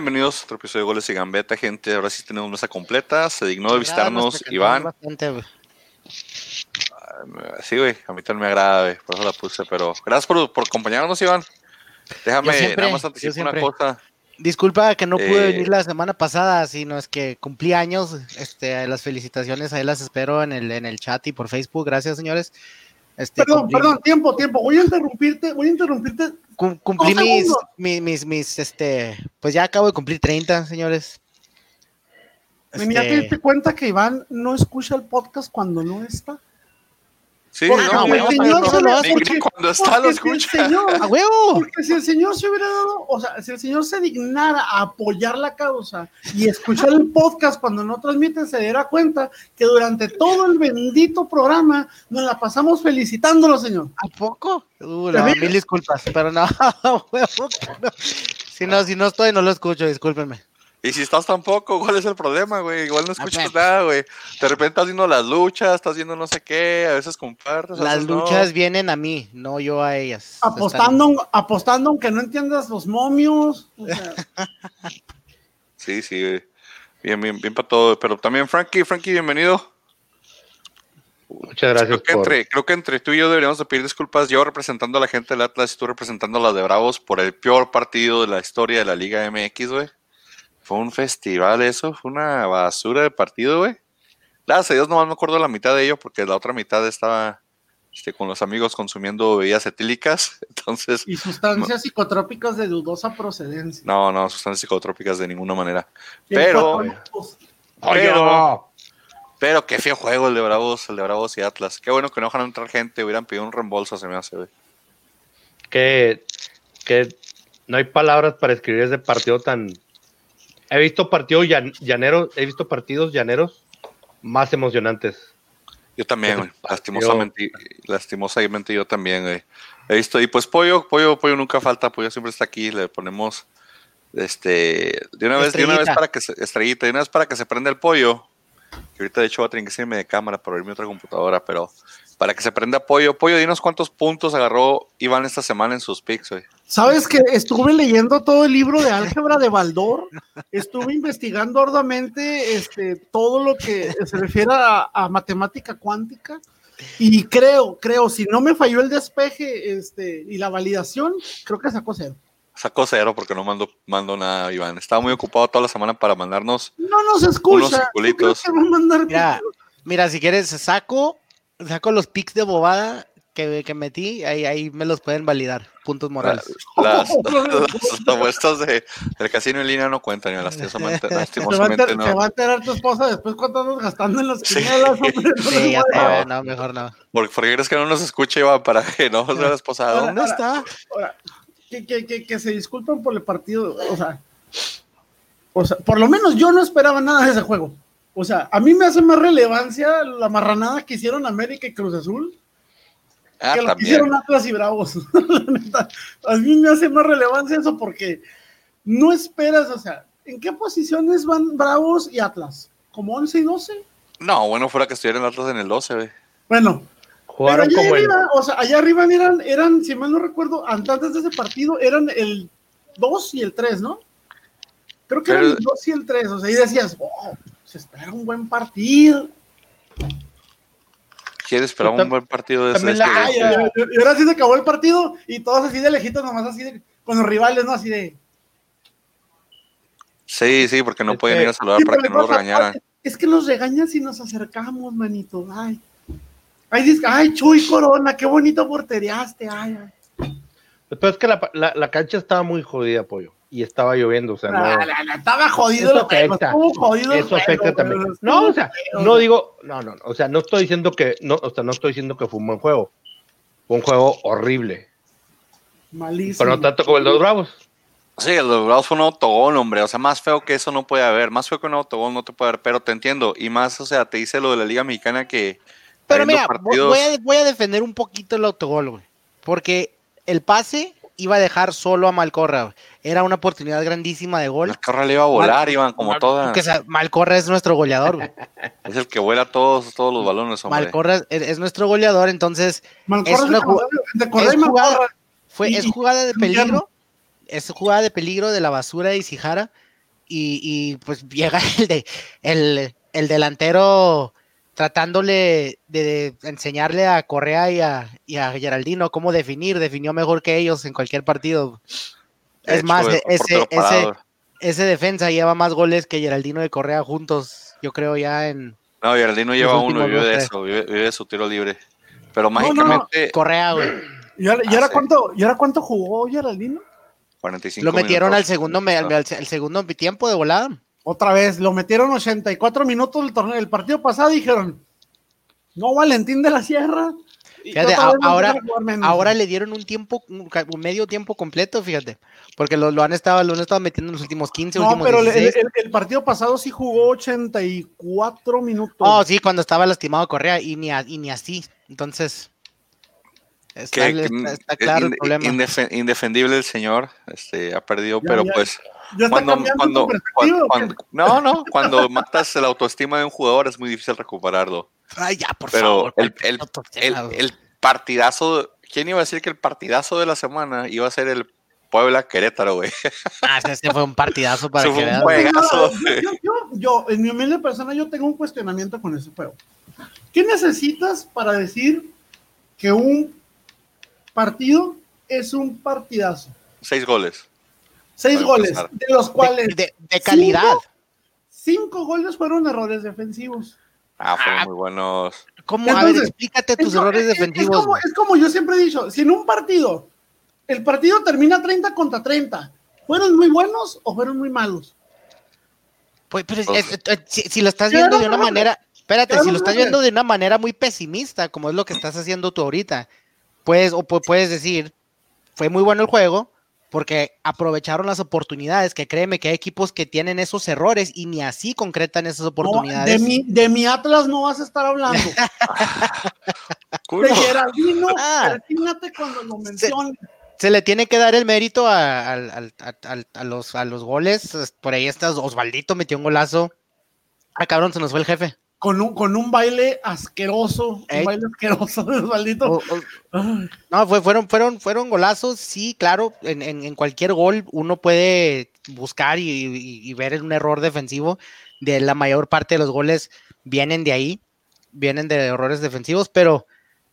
Bienvenidos a otro episodio de Goles y Gambeta, gente. Ahora sí tenemos mesa completa. Se dignó de visitarnos Iván. Bastante, Sí, güey, a mí también me agrada, güey, por eso la puse, pero gracias por, por acompañarnos, Iván. Déjame siempre, nada más anticipar una cosa. Disculpa que no pude Eh, venir la semana pasada, sino es que cumplí años. Este, las felicitaciones ahí las espero en el, en el chat y por Facebook. Gracias, señores. Este, Perdón, cumplí, perdón, tiempo, tiempo. Voy a interrumpirte, voy a interrumpirte. Cum- cumplí mis, mis, mis, mis, este, pues ya acabo de cumplir 30, señores. Ven, ¿Ya te Este, diste cuenta que Iván no escucha el podcast cuando no está? Sí, Porque no, el señor no, se no, ni- porque- cuando está lo porque si el escucha. señor- ¡A huevo! Porque si el señor se hubiera dado, o sea, si el señor se dignara a apoyar la causa y escuchar el podcast cuando no transmite, se diera cuenta que durante todo el bendito programa nos la pasamos felicitándolo, señor. ¿A poco? Uh, mil disculpas, pero no, huevo que no. Si no, si no estoy, no lo escucho, discúlpenme. Y si estás tampoco, ¿cuál es el problema, güey? Igual no escuchas ver. nada, güey. De repente estás viendo las luchas, estás viendo no sé qué, a veces compartes. Las veces no. luchas vienen a mí, no yo a ellas. Apostando, apostando aunque no entiendas los momios. o sea, Sí, sí, güey. Bien, bien, bien para todo. Pero también, Frankie, Frankie, bienvenido. Muchas gracias Creo que, por... entre, creo que entre tú y yo deberíamos de pedir disculpas. Yo representando a la gente del Atlas y tú representando a las de Bravos por el peor partido de la historia de la Liga MX, güey. Fue un festival eso, fue una basura de partido, güey. Gracias a Dios nomás me acuerdo de la mitad de ello porque la otra mitad estaba este, con los amigos consumiendo bebidas etílicas. Entonces, y sustancias psicotrópicas de dudosa procedencia. no, no, sustancias psicotrópicas de ninguna manera. Pero, pero- pero qué feo juego el de Bravos, el de Bravos y Atlas. Qué bueno que no dejaron entrar gente, hubieran pedido un reembolso, se me hace, güey. que, que no hay palabras para escribir ese partido tan... He visto partidos llan- llaneros, he visto partidos llaneros más emocionantes. Yo también, güey. Lastimosamente, lastimosamente yo también, güey. He visto, y pues Pollo, Pollo, Pollo nunca falta, Pollo siempre está aquí, le ponemos, este, de una vez, de una vez para que se, estrellita, de una vez para que se prenda el pollo, que ahorita de hecho va a tener que irme de cámara para abrir mi otra computadora, pero para que se prenda pollo, pollo, dinos cuántos puntos agarró Iván esta semana en sus picks, güey. ¿Sabes que estuve leyendo todo el libro de álgebra de Baldor? Estuve investigando arduamente este, todo lo que se refiere a, a matemática cuántica. Y creo, creo, si no me falló el despeje este, y la validación, creo que sacó cero. Sacó cero porque no mandó, mandó nada, Iván. Estaba muy ocupado toda la semana para mandarnos. No nos Unos escucha. ¿Tú circulitos. crees que va a mandar Mira, mira, si quieres, saco, saco los pics de bobada que, que metí, ahí, ahí me los pueden validar. Puntos morales. Las, las apuestas de, del casino en línea no cuentan, y lastimosamente, va, lastimosamente enter- no. se va a enterar tu esposa después cuánto andas gastando en las Sí. quinielas, hombre. Sí, ya güey, no, mejor no. ¿Por, por qué crees que no nos escucha, Iván? Para que no se la esposa. ¿Dónde ahora, está? ahora, que, que, que, que se disculpen por el partido, o sea, o sea, por lo menos yo no esperaba nada de ese juego. O sea, a mí me hace más relevancia la marranada que hicieron América y Cruz Azul Ah, que lo que también. hicieron Atlas y Bravos. La neta, a mí me hace más relevancia eso porque no esperas, o sea, ¿en qué posiciones van Bravos y Atlas? ¿Como 11 y 12? No, bueno, fuera que estuvieran Atlas en el 12, güey. Bueno, Jugaron allá como arriba, o sea, allá arriba eran, eran, si mal no recuerdo, antes de ese partido eran el 2 y el 3, ¿no? Creo que eran Pero- el 2 y el 3, o sea, y decías, oh, se espera un buen partido. ¿Quieres esperar un buen partido de ese? la- este, este? y ahora sí se acabó el partido y todos así de lejitos, nomás así de, con los rivales, ¿no? Así de. Sí, sí, porque no Es pueden ir a saludar Sí, para que no lo regañaran. Es que nos regañan si nos acercamos, manito. Ay. Ay, dice, ay, Chuy Corona, qué bonito porteriaste. Ay, ay. Pero es que la, la, la cancha estaba muy jodida, pollo. Y estaba lloviendo, o sea, no... La, la, la, estaba jodido Eso afecta. jodido Eso afecta pero también. No, o sea, no digo, no, no, o sea, no estoy diciendo que, no, o sea, no estoy diciendo que fue un buen juego. Fue un juego horrible, Malísimo. pero no tanto como el de los Bravos. Sí, el de los Bravos fue un autogol, hombre. O sea, más feo que eso no puede haber. Más feo que un autogol no te puede haber, pero te entiendo. Y más, o sea, te dice lo de la Liga Mexicana que. Pero mira, partidos- voy a, voy a defender un poquito el autogol, güey. Porque el pase iba a dejar solo a Malcorra. Era una oportunidad grandísima de gol. La carra le iba a volar, Iván, como todas. Que sea, Malcorra es nuestro goleador, güey. Es el que vuela todos, todos los balones, hombre. Malcorra es, es nuestro goleador, entonces Malcorra es una jugada- es Malcorra. jugada, fue, Y- es jugada de peligro. es jugada de peligro de la basura de Isijara y, y pues llega el, de, el, el delantero tratándole de, de enseñarle a Correa y a, y a Geraldino cómo definir, definió mejor que ellos en cualquier partido. De Es hecho, más, güey, ese, ese, ese defensa lleva más goles que Geraldino de Correa juntos, yo creo ya en No, Geraldino lleva uno, vive de eso, vive, vive de su tiro libre. Pero no, no. mágicamente, Correa, güey. ¿Y ahora, y Ah, ahora cuánto, ¿y ahora cuánto jugó Geraldino? 45 Lo metieron al segundo, me- al, al segundo tiempo de volada. Otra vez, lo metieron 84 minutos del torneo. El partido pasado dijeron, no, Valentín de la Sierra. Fíjate, a- ahora, ahora le dieron un tiempo, un, medio tiempo completo, fíjate, porque lo, lo han estado, lo han estado metiendo en los últimos 15, No, últimos pero el, 16. el- el partido pasado sí jugó 84 minutos. Oh, sí, cuando estaba lastimado Correa y ni, a- y ni así. Entonces, está, claro el problema. indefe- indefendible el señor, este, ha perdido, Ya, pero ya. pues ya está cuando, cambiando cuando, cuando- no, no, cuando matas la autoestima de un jugador es muy difícil recuperarlo. Ay, ya, por Pero favor. el, el, el, el partidazo, ¿quién iba a decir que el partidazo de la semana iba a ser el Puebla Querétaro, güey? Ah, ese- fue un partidazo para que veas. No, yo, yo, yo, en mi humilde persona, yo tengo un cuestionamiento con ese juego. ¿Qué necesitas para decir que un partido es un partidazo? Seis goles. Seis goles, de los cuales De, de- de calidad. cinco goles fueron errores defensivos. Ah, fueron Ah. muy buenos. ¿Cómo? a ver, Entonces, explícate tus errores es- es defensivos. como, es como yo siempre he dicho, si en un partido el partido termina 30 contra 30, ¿fueron muy buenos o fueron muy malos? Pues, Pues- es- es- si, si lo estás viendo de una manera, espérate, si lo estás viendo de una manera muy pesimista, como es lo que estás haciendo tú ahorita, pues, o pu- puedes decir, fue muy bueno el juego porque aprovecharon las oportunidades, que créeme que hay equipos que tienen esos errores y ni así concretan esas No, de, oportunidades. mi, de mi Atlas no vas a estar hablando. De Geraldino, Ah. imagínate cuando lo menciones. Se le tiene que dar el mérito a, a- los, a los goles. Por ahí está Osvaldito metió un golazo. Ah, cabrón, se nos fue el jefe. Con un, con un baile asqueroso, un baile asqueroso de Osvaldito. O- o- No, fue, fueron, fueron, fueron golazos, sí, claro, en, en- en cualquier gol uno puede buscar y, y- y ver un error defensivo, de la mayor parte de los goles vienen de ahí, vienen de errores defensivos, pero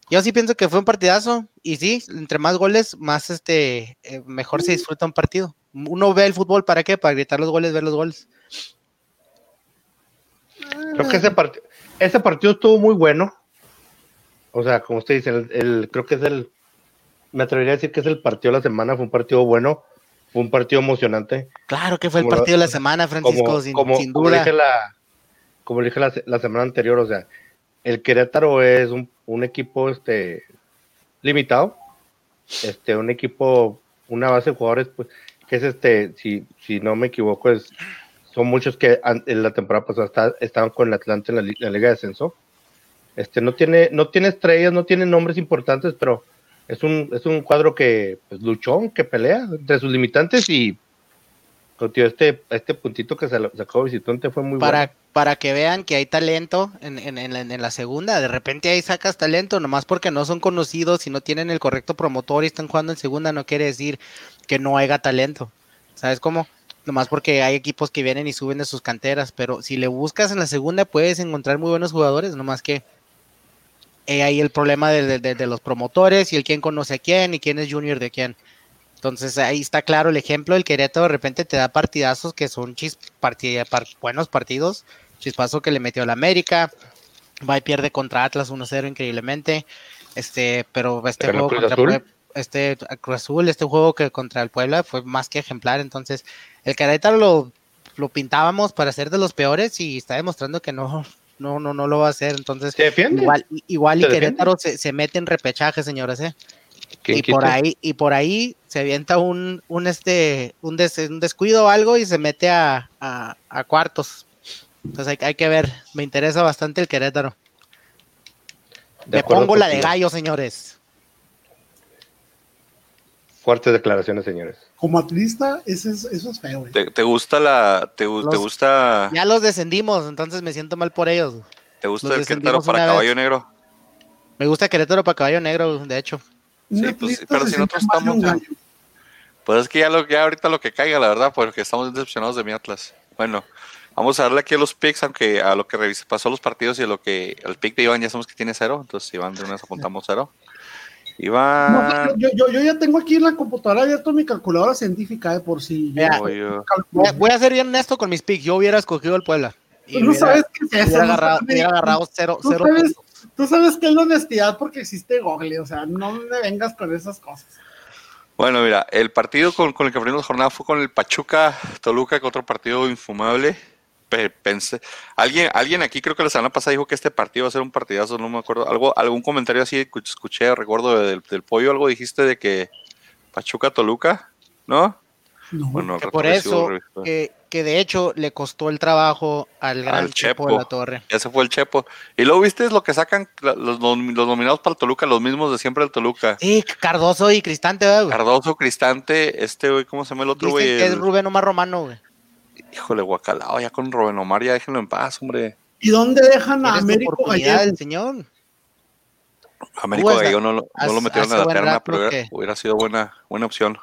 yo sí pienso que fue un partidazo, y sí, entre más goles, más este, eh, mejor se disfruta un partido. Uno ve el fútbol, ¿para qué? Para gritar los goles, ver los goles. Creo que ese, part- ese partido estuvo muy bueno. O sea, como usted dice, el, el- creo que es el, me atrevería a decir que es el partido de la semana, fue un partido bueno, fue un partido emocionante. Claro que fue el lo- partido de la semana, Francisco, Como, sin, como, sin como duda. dije, la, como dije la semana anterior, o sea, el Querétaro es un, un equipo este, limitado, este, un equipo, una base de jugadores, pues, que es este, si, si no me equivoco, es, son muchos que en la temporada pasada estaban con el Atlante en la, Liga de Ascenso. Este, no tiene, no tiene estrellas, no tiene nombres importantes, pero es un, es un cuadro que pues, luchó, que pelea entre sus limitantes y contigo este, este puntito que se sacó visitante fue muy para, bueno. para que vean que hay talento en, en- en la- en la segunda. De repente ahí sacas talento, nomás porque no son conocidos y no tienen el correcto promotor y están jugando en segunda, no quiere decir que no haya talento. ¿Sabes cómo? Nomás porque hay equipos que vienen y suben de sus canteras, pero si le buscas en la segunda puedes encontrar muy buenos jugadores, nomás que eh, ahí el problema de, de- de- de los promotores y el quién conoce a quién y quién es junior de quién. Entonces ahí está claro el ejemplo, el Querétaro de repente te da partidazos que son chis, partida- par- buenos partidos, chispazo que le metió a la América, va y pierde contra Atlas 1-0 increíblemente, este, pero este ¿Ganó juego contra? Este Cruz Azul, este juego que contra el Puebla fue más que ejemplar, entonces el Querétaro lo, lo pintábamos para ser de los peores y está demostrando que no, no, no, no lo va a hacer, entonces Se defiende. igual, igual y. Querétaro se, se mete en repechaje, señores, eh ¿Quién y por ahí y por ahí se avienta un un este un, des- un descuido o algo y se mete a, a- a cuartos. Entonces hay, hay que ver me interesa bastante el Querétaro. De me acuerdo pongo la de gallo señores Fuertes declaraciones, señores. Como atlista, eso es, eso es feo, güey. ¿Te, te gusta la, te, gusta, ya los descendimos entonces me siento mal por ellos te gusta los el Querétaro para caballo vez. negro? me gusta Querétaro para caballo negro de hecho Sí, pues, pero si nosotros estamos-. Pues es que ya, lo, ya ahorita lo que caiga, la verdad, porque estamos decepcionados de mi Atlas. Bueno, vamos a darle aquí a los picks, aunque a lo que pasó los partidos y a lo que el pick de Iván ya sabemos que tiene cero, entonces Iván de una vez apuntamos cero. Iván. No, yo, yo, yo ya tengo aquí en la computadora abierto mi calculadora científica de por si. Mira, Voy, Voy a- ser bien honesto con mis picks. Yo hubiera escogido el Puebla. Y no hubiera, sabes qué es eso. no hubiera agarrado cero, Tú cero sabes, tú sabes que es la honestidad porque existe Google, o sea, no me vengas con esas cosas. Bueno, mira, el partido con, con el que abrimos la jornada fue con el Pachuca Toluca, que otro partido infumable. Pe- Pensé, alguien, alguien aquí creo que la semana pasada dijo que este partido iba a ser un partidazo, no me acuerdo. Algo, algún comentario así escuch- escuché, recuerdo del, del pollo, algo dijiste de que Pachuca Toluca, ¿no? No. Bueno, al Que por eso, que, que de hecho le costó el trabajo al gran Al Chepo Chepo. de la Torre. Ese fue el Chepo. Y luego viste lo que sacan los, los nominados para el Toluca, los mismos de siempre del Toluca. Sí, Cardoso y Cristante, ¿verdad, güey. Cardoso, Cristante, este güey, ¿cómo se llama el otro güey? que es Rubén Omar Romano, güey. Híjole, guacalao, ya con Rubén Omar, ya déjenlo en paz, hombre. ¿Y dónde dejan a Américo Gallego? el señor. Américo Gallego no, lo- no lo metieron a la terna, pero hubiera, sido buena, buena opción.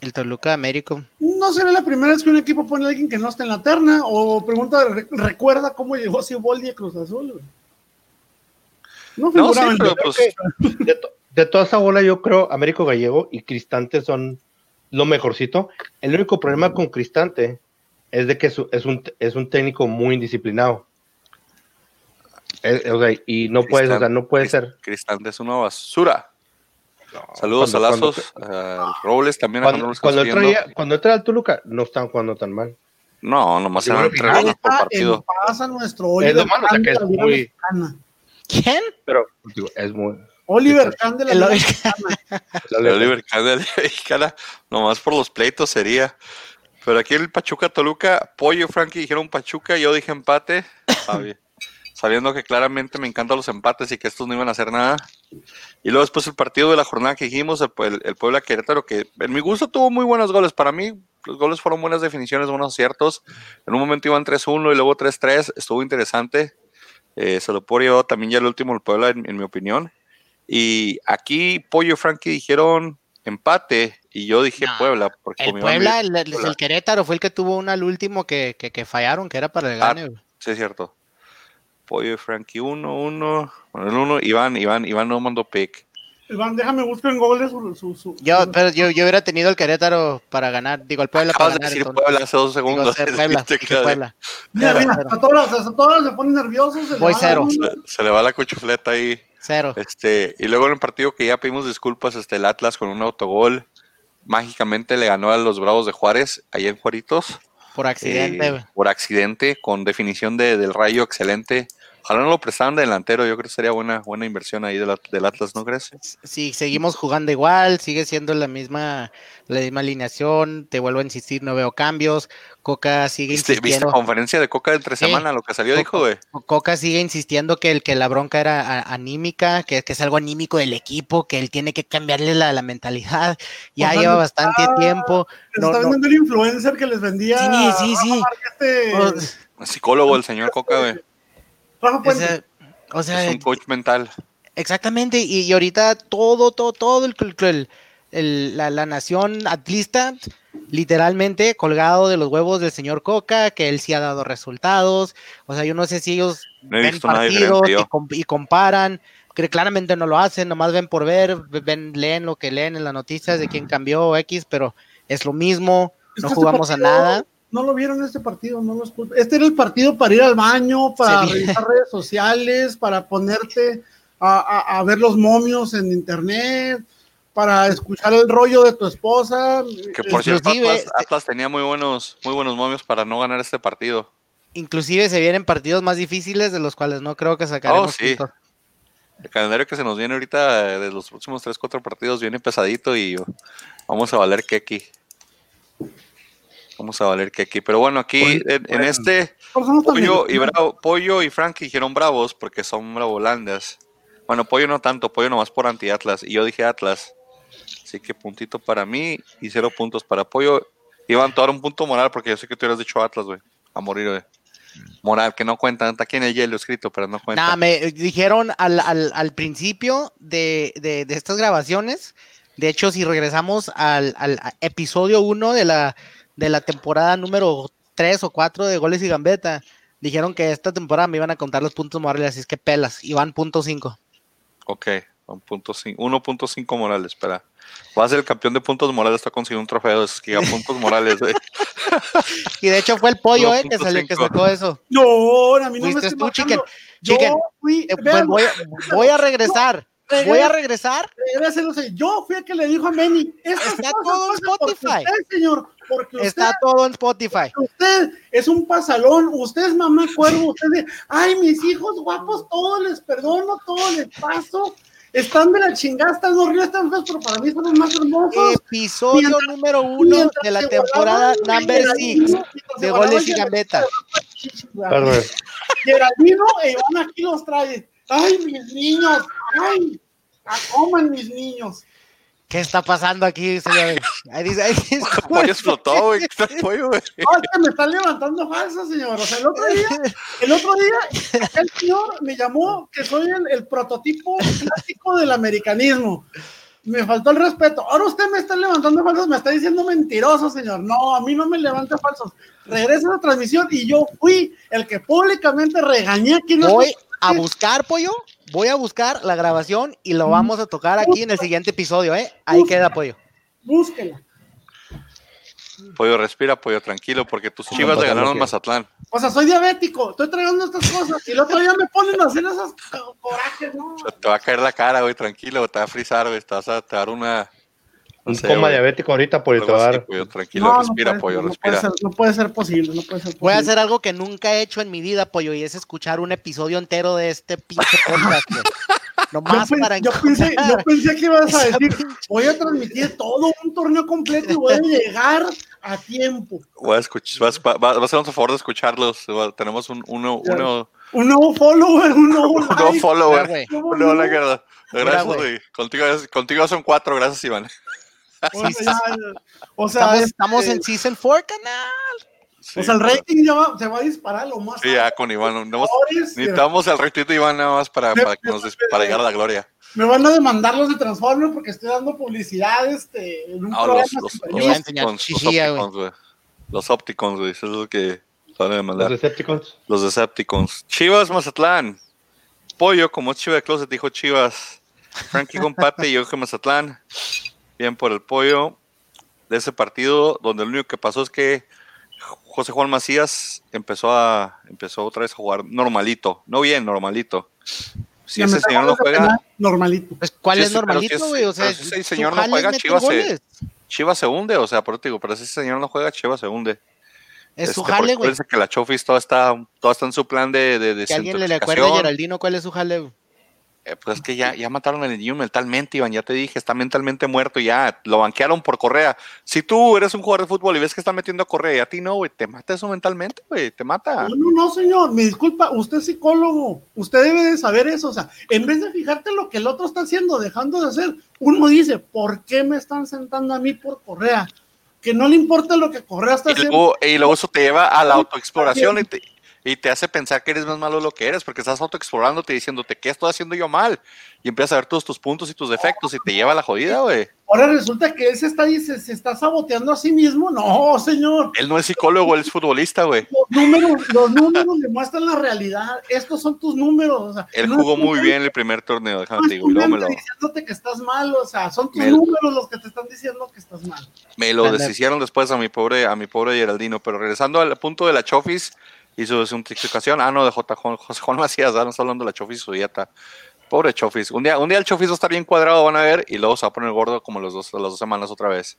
El Toluca de Américo. No será la primera vez que un equipo pone a alguien que no está en la terna o pregunta, re- recuerda cómo llegó Siboldi a Cruz Azul. güey? No No, sí, pero pues, De, to- de toda esa bola, yo creo Américo Gallego y Cristante son lo mejorcito. El único problema con Cristante es de que es, un- es un, es un técnico muy indisciplinado. Es- o sea, y no puedes, o sea, no puede ser. Cristante es una basura. Saludos cuando- a Lazos, a Robles también. Cuando, Robles cuando, él traía- cuando él traía al Toluca, no estaban jugando tan mal. No, nomás Yo eran tres goles por partido. paz a nuestro Es Oliver lo malo, o sea, que es muy-. ¿Quién? Pero, digo, es muy. Oliver Kahn de la Oliver Kahn de la Mexicana, nomás por los pleitos sería. Pero aquí el Pachuca Toluca, Pollo y Frankie dijeron Pachuca, yo dije empate, sabi- sabiendo que claramente me encantan los empates y que estos no iban a hacer nada. Y luego después el partido de la jornada que dijimos, el, el, el Puebla Querétaro, que en mi gusto tuvo muy buenos goles. Para mí, los goles fueron buenas definiciones, buenos aciertos. En un momento iban 3-1 y luego 3-3, estuvo interesante. Eh, se lo puedo llevar también ya el último el Puebla, en, en mi opinión. Y aquí Pollo y Frankie dijeron empate y yo dije No, Puebla. Porque El Puebla, el, el- el Querétaro fue el que tuvo una al último que, que, que fallaron, que era para el Ah, gane. Sí, es cierto. Pollo y Frankie 1, 1. Bueno, el 1, Iván, Iván, Iván no mandó pick. Iván, déjame buscar en Google su. su, su- Yo, pero yo, yo hubiera tenido el Querétaro para ganar, digo el Puebla Acabas para de ganar. decir entonces. Puebla hace dos Digo, segundos. ser Puebla, Puebla. Mira, mira, a todos, a todos se ponen nerviosos. se Voy cero. se le va la cuchufleta ahí. Cero. Este, y luego en el partido que ya pedimos disculpas, este, el Atlas con un autogol. Mágicamente le ganó a los Bravos de Juárez, allá en Juaritos. Por accidente, eh, por accidente, con definición de, del rayo excelente. Ojalá no lo prestaran de delantero, yo creo que sería buena, buena inversión ahí del, del Atlas, ¿no crees? Si seguimos jugando igual, sigue siendo la misma, la misma alineación, te vuelvo a insistir, no veo cambios. Coca sigue ¿Viste, viste insistiendo. conferencia de Coca de entre Sí. semana? Lo que salió dijo, güey. Coca sigue insistiendo que el que la bronca era a- anímica, que, que es algo anímico del equipo, que él tiene que cambiarle la, la mentalidad. Ya lleva bastante está- tiempo. No, está no, vendiendo el influencer que les vendía. Sí, sí, sí. Este, o- Psicólogo el señor Coca, güey. Rafa Puente. ese- o sea, Es un coach mental. Exactamente, y, y ahorita todo, todo, todo el, el- el- la, la nación atlista, literalmente colgado de los huevos del señor Coca, que él sí ha dado resultados. O sea, yo no sé si ellos No ven partidos y, y comparan, que claramente no lo hacen, nomás ven por ver, ven, leen lo que leen en las noticias de quién cambió X, pero es lo mismo, no jugamos a nada. No lo vieron este partido, no lo escucho. Este era el partido para ir al baño, para Sí. revisar redes sociales, para ponerte a, a- a ver los momios en internet, para escuchar el rollo de tu esposa. Que por Eh, cierto, Inclusive, Atlas, Atlas tenía muy buenos, muy buenos momios para no ganar este partido. Inclusive se vienen partidos más difíciles de los cuales no creo que sacaremos Oh, sí. El calendario que se nos viene ahorita eh, de los próximos 3, 4 partidos viene pesadito y vamos a valer Keki. Vamos a valer Keki. Pero bueno, aquí Bueno, en, este Pollo y. Bravo, Pollo y Frank dijeron bravos porque son bravolandas. Bueno, Pollo no tanto, Pollo nomás por anti-Atlas. Y yo dije Atlas. Así que puntito para mí y cero puntos para Pollo. Iván, te voy a dar un punto moral porque yo sé que tú hubieras dicho Atlas, güey. A morir, güey. Moral, que no cuenta. Está aquí en el hielo escrito, pero no cuenta. Nah, me dijeron al, al, al principio de, de, de estas grabaciones De hecho, si regresamos al, al episodio 1 de la, de la temporada número 3 o 4 de Goles y Gambeta, dijeron que esta temporada me iban a contar los puntos morales, así es que pelas, y van punto 5. Ok, un punto cin- 1.5 Morales, espera. Va a ser el campeón de puntos morales, está consiguiendo un trofeo de puntos morales, güey. Y de hecho fue el pollo, eh, que, salió, que 1.5. sacó eso. No, a mí no me estoy tú, chicken. Yo fui, Eh, vean, voy, a- voy a regresar, voy a regresar. Yo fui el que le dijo a Manny, Está todo en Spotify. Usted, señor, porque usted, Está todo en Spotify. usted es un pasalón, usted es mamá cuervo, usted de, ay, mis hijos guapos, todo les perdono, todo les paso. Están de la chingada, están horribles, están feos, pero para mí son los más hermosos. Episodio Mientras- número uno de la temporada number Geraldino, 6 mientras se de goles y gambeta. Perdón. Geraldino e Iván aquí los trae. Ay, mis niños, ay, a coman mis niños. ¿Qué está pasando aquí, señores? Ahí dice, ahí dice- El pollo explotó, güey. ¿Qué está el pollo, güey? No, es que me están levantando falsa, señor. O sea, el otro día, el otro día, el señor me llamó que soy el, el prototipo clásico del americanismo. Me faltó el respeto. Ahora usted me está levantando falsos, me está diciendo mentiroso, señor. No, a mí no me levanta falsos. Regresa a la transmisión y yo fui el que públicamente regañé aquí en voy a buscar, pollo, voy a buscar la grabación y lo vamos a tocar aquí en el siguiente episodio, ¿eh? Ahí queda, pollo. Búsquela. Pollo, respira, pollo, tranquilo, porque tus chivas le ganaron Mazatlán. O sea, soy diabético, estoy trayendo estas cosas y el otro día me ponen a hacer esos co- corajes, ¿no? O sea, te va a caer la cara, güey, tranquilo, te va a frizar, güey, te vas a te va a dar una... Un sé, coma diabético ahorita por el pollo, tranquilo, No, no respira, puede pollo, no respira. puede ser, no puede ser posible, no puede ser Voy a posible. hacer algo que nunca he hecho en mi vida, pollo, y es escuchar un episodio entero de este pinche podcast. Yo, Nomás pen- para yo pensé, yo pensé que ibas a decir, voy a transmitir todo un torneo completo y voy a llegar a tiempo. Voy a escuchar, vas, va, va a hacernos a favor de escucharlos. Tenemos un, uno, uno, Un nuevo follower, un nuevo un nuevo like. follower. güey. Un nuevo like, ¿verdad? Gracias, güey. güey. Contigo, contigo son cuatro, gracias, Iván. O sea, ya- o sea, Estamos, este, estamos en Season 4, canal. Sí, o sea, el rating ya va, se va a disparar lo más. Sí, ya con Iván. no- necesitamos el retweet de Iván nada más para, para, que nos para llegar a la gloria. Me van a demandar los de Transformers porque estoy dando publicidad este, en un No, programa los, los, los Opticons, los chichilla, güey. Opticons, güey. Los Opticons, güey. Eso es lo que van a Los demandar. Decepticons. Los Decepticons. Chivas Mazatlán. Pollo, como es Chiva de Closet, dijo Chivas. Frankie Compate y yo dije Mazatlán. Bien por el pollo. De ese partido, donde lo único que pasó es que José Juan Macías empezó a empezó otra vez a jugar normalito. No bien, normalito. Si ese señor no de juega, Normalito. Pues, ¿cuál es normalito, güey? o sea, si ese señor no juega, Chivas se-. Chivas se hunde. O sea, por eso digo, pero si ese señor no juega, Chivas se hunde. Es su Este, jale, güey. acuérdense que la Chofis todo está, todo está en su plan de, de Que alguien le recuerde a. Geraldino cuál es su jale, güey. Eh, pues es que ya, ya mataron al niño mentalmente, Iván, ya te dije, está mentalmente muerto ya, lo banquearon por Correa. Si tú eres un jugador de fútbol y ves que está metiendo a Correa y a ti no, güey, te mata eso mentalmente, güey, te mata. No, no, no, señor, me disculpa, usted es psicólogo, usted debe de saber eso, o sea, en vez de fijarte lo que el otro está haciendo, dejando de hacer, uno dice, ¿por qué me están sentando a mí por Correa? Que no le importa lo que Correa está Y haciendo. luego, y luego eso te lleva a la autoexploración y te, y te hace pensar que eres más malo de lo que eres, porque estás autoexplorándote diciéndote, ¿qué estoy haciendo yo mal? Y empiezas a ver todos tus puntos y tus defectos y te lleva a la jodida, güey. Ahora resulta que él se está, se, se está saboteando a sí mismo. No, señor. Él no es psicólogo, él es futbolista, güey. Los números, los números demuestran la realidad. Estos son tus números. O sea, Él no jugó muy bien el primer torneo, déjame No te es digo, luego me lo, diciéndote que estás mal, o sea, son tus Me- números los que te están diciendo que estás mal. Me lo deshicieron después a mi pobre, a mi pobre Geraldino. Pero regresando al punto de la Chofis y su desintoxicación. Ah, no, de J. Juan, José Juan Macías, ah, no está hablando de la Chofis y su dieta. Pobre Chofis. Un día, un día el Chofis va a estar bien cuadrado, van a ver, y luego se va a poner gordo como los dos, las dos semanas otra vez.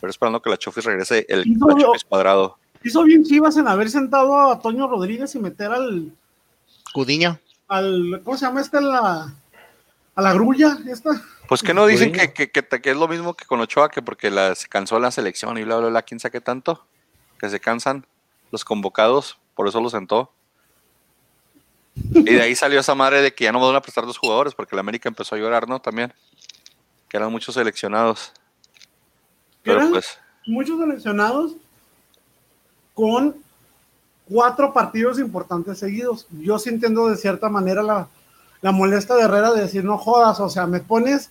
Pero esperando que la Chofis regrese el la Chofis cuadrado. Hizo bien Chivas en haber sentado a Toño Rodríguez y meter al, Cudiño. al ¿cómo se llama esta? La, a la grulla, esta. Pues que no dicen que, que, que, que es lo mismo que con Ochoa, que porque la, se cansó la selección y bla, bla, bla, quién sabe qué tanto. Que se cansan los convocados, por eso lo sentó. Y de ahí salió esa madre de que ya no van a prestar dos jugadores, porque el América empezó a llorar, ¿no? También. Que eran muchos seleccionados. Pero ¿Eran? pues, Muchos seleccionados con cuatro partidos importantes seguidos. Yo sí entiendo de cierta manera la, la molesta de Herrera de decir, no jodas, o sea, me pones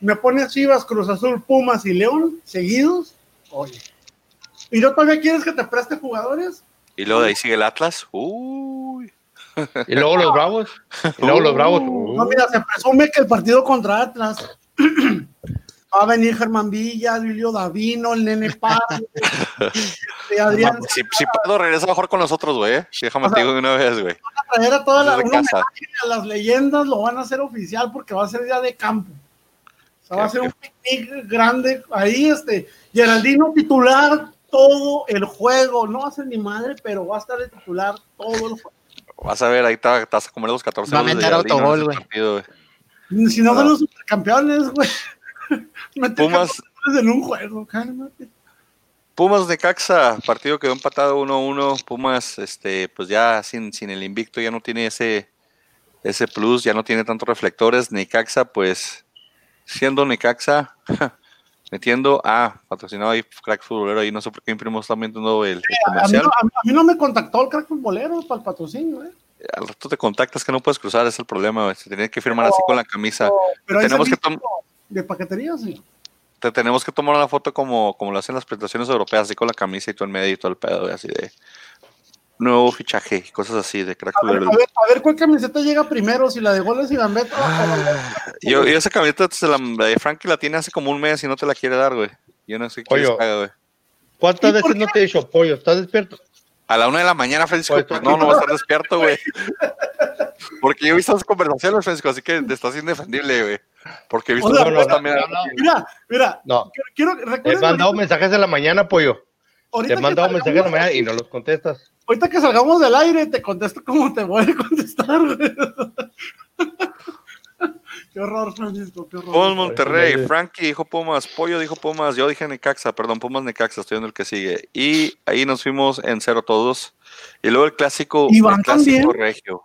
me pone Chivas, Cruz Azul, Pumas y León seguidos, oye. ¿Y no todavía quieres que te preste jugadores? Y luego de ahí sigue el Atlas. Uy. Y luego los Bravos. Y luego los Bravos. Uh. No, mira, se presume que el partido contra Atlas va a venir Germán Villa, Lilio Davino, el Nene Paz, este, Adrián. Si, si puedo, regresa mejor con nosotros, güey. ¿eh? Déjame O sea, te digo de una vez, güey. Van a traer a todas las a las leyendas, lo van a hacer oficial porque va a ser día de campo. O sea, va a ser un picnic grande ahí, este, Geraldino titular todo el juego, no hace ni madre, pero va a estar de titular todo el juego. Vas a ver, ahí te, vas a comer los 14 Va a meter autogol, güey. Si no Ah. son los supercampeones, güey. Meter Pumas, en un juego, cálmate. Pumas de Caxa, partido quedó empatado 1-1. Pumas, este, pues ya sin, sin el invicto, ya no tiene ese, ese plus, ya no tiene tantos reflectores. Necaxa, pues, siendo Necaxa, metiendo a patrocinado ahí, crack futbolero ahí, no sé por qué imprimimos también viendo el, el A mí, comercial. no, a mí- a mí no me contactó el crack futbolero para el patrocinio, ¿eh? Al rato te contactas que no puedes cruzar, es el problema. Se tiene que firmar así con la camisa. Pero Tenemos que de paquetería, sí. Te tenemos que tomar una foto como, como lo hacen las presentaciones europeas, así con la camisa y todo el medio y todo el pedo, así de nuevo fichaje, y cosas así de crack A ver, a ver, a ver cuál camiseta llega primero, si la de goles y la de- Yo, yo esa camiseta se la, la de Frankie la tiene hace como un mes y no te la quiere dar, güey. Yo no sé qué haga, güey. ¿Cuántas ¿Y por veces no te he dicho, pollo? ¿Estás despierto? A la una de la mañana, Francisco, Pues, pues no, no va a estar despierto, güey. Porque yo he visto esas conversaciones, Francisco, así que te estás indefendible, güey. Porque he visto O sea, no, no, también. Mira, mira, No. quiero, quiero mensajes en la mañana, pollo. Te ahorita en la salgamos- mañana y no los contestas. ahorita que salgamos del aire, te contesto como te voy a contestar. güey. qué horror, Francisco, qué horror. Pumas Monterrey, Frankie dijo Pumas, Pollo dijo Pumas, yo dije Necaxa, perdón, Pumas Necaxa, estoy en el que sigue. Y ahí nos fuimos en cero todos. Y luego el clásico, Iván el clásico también. regio.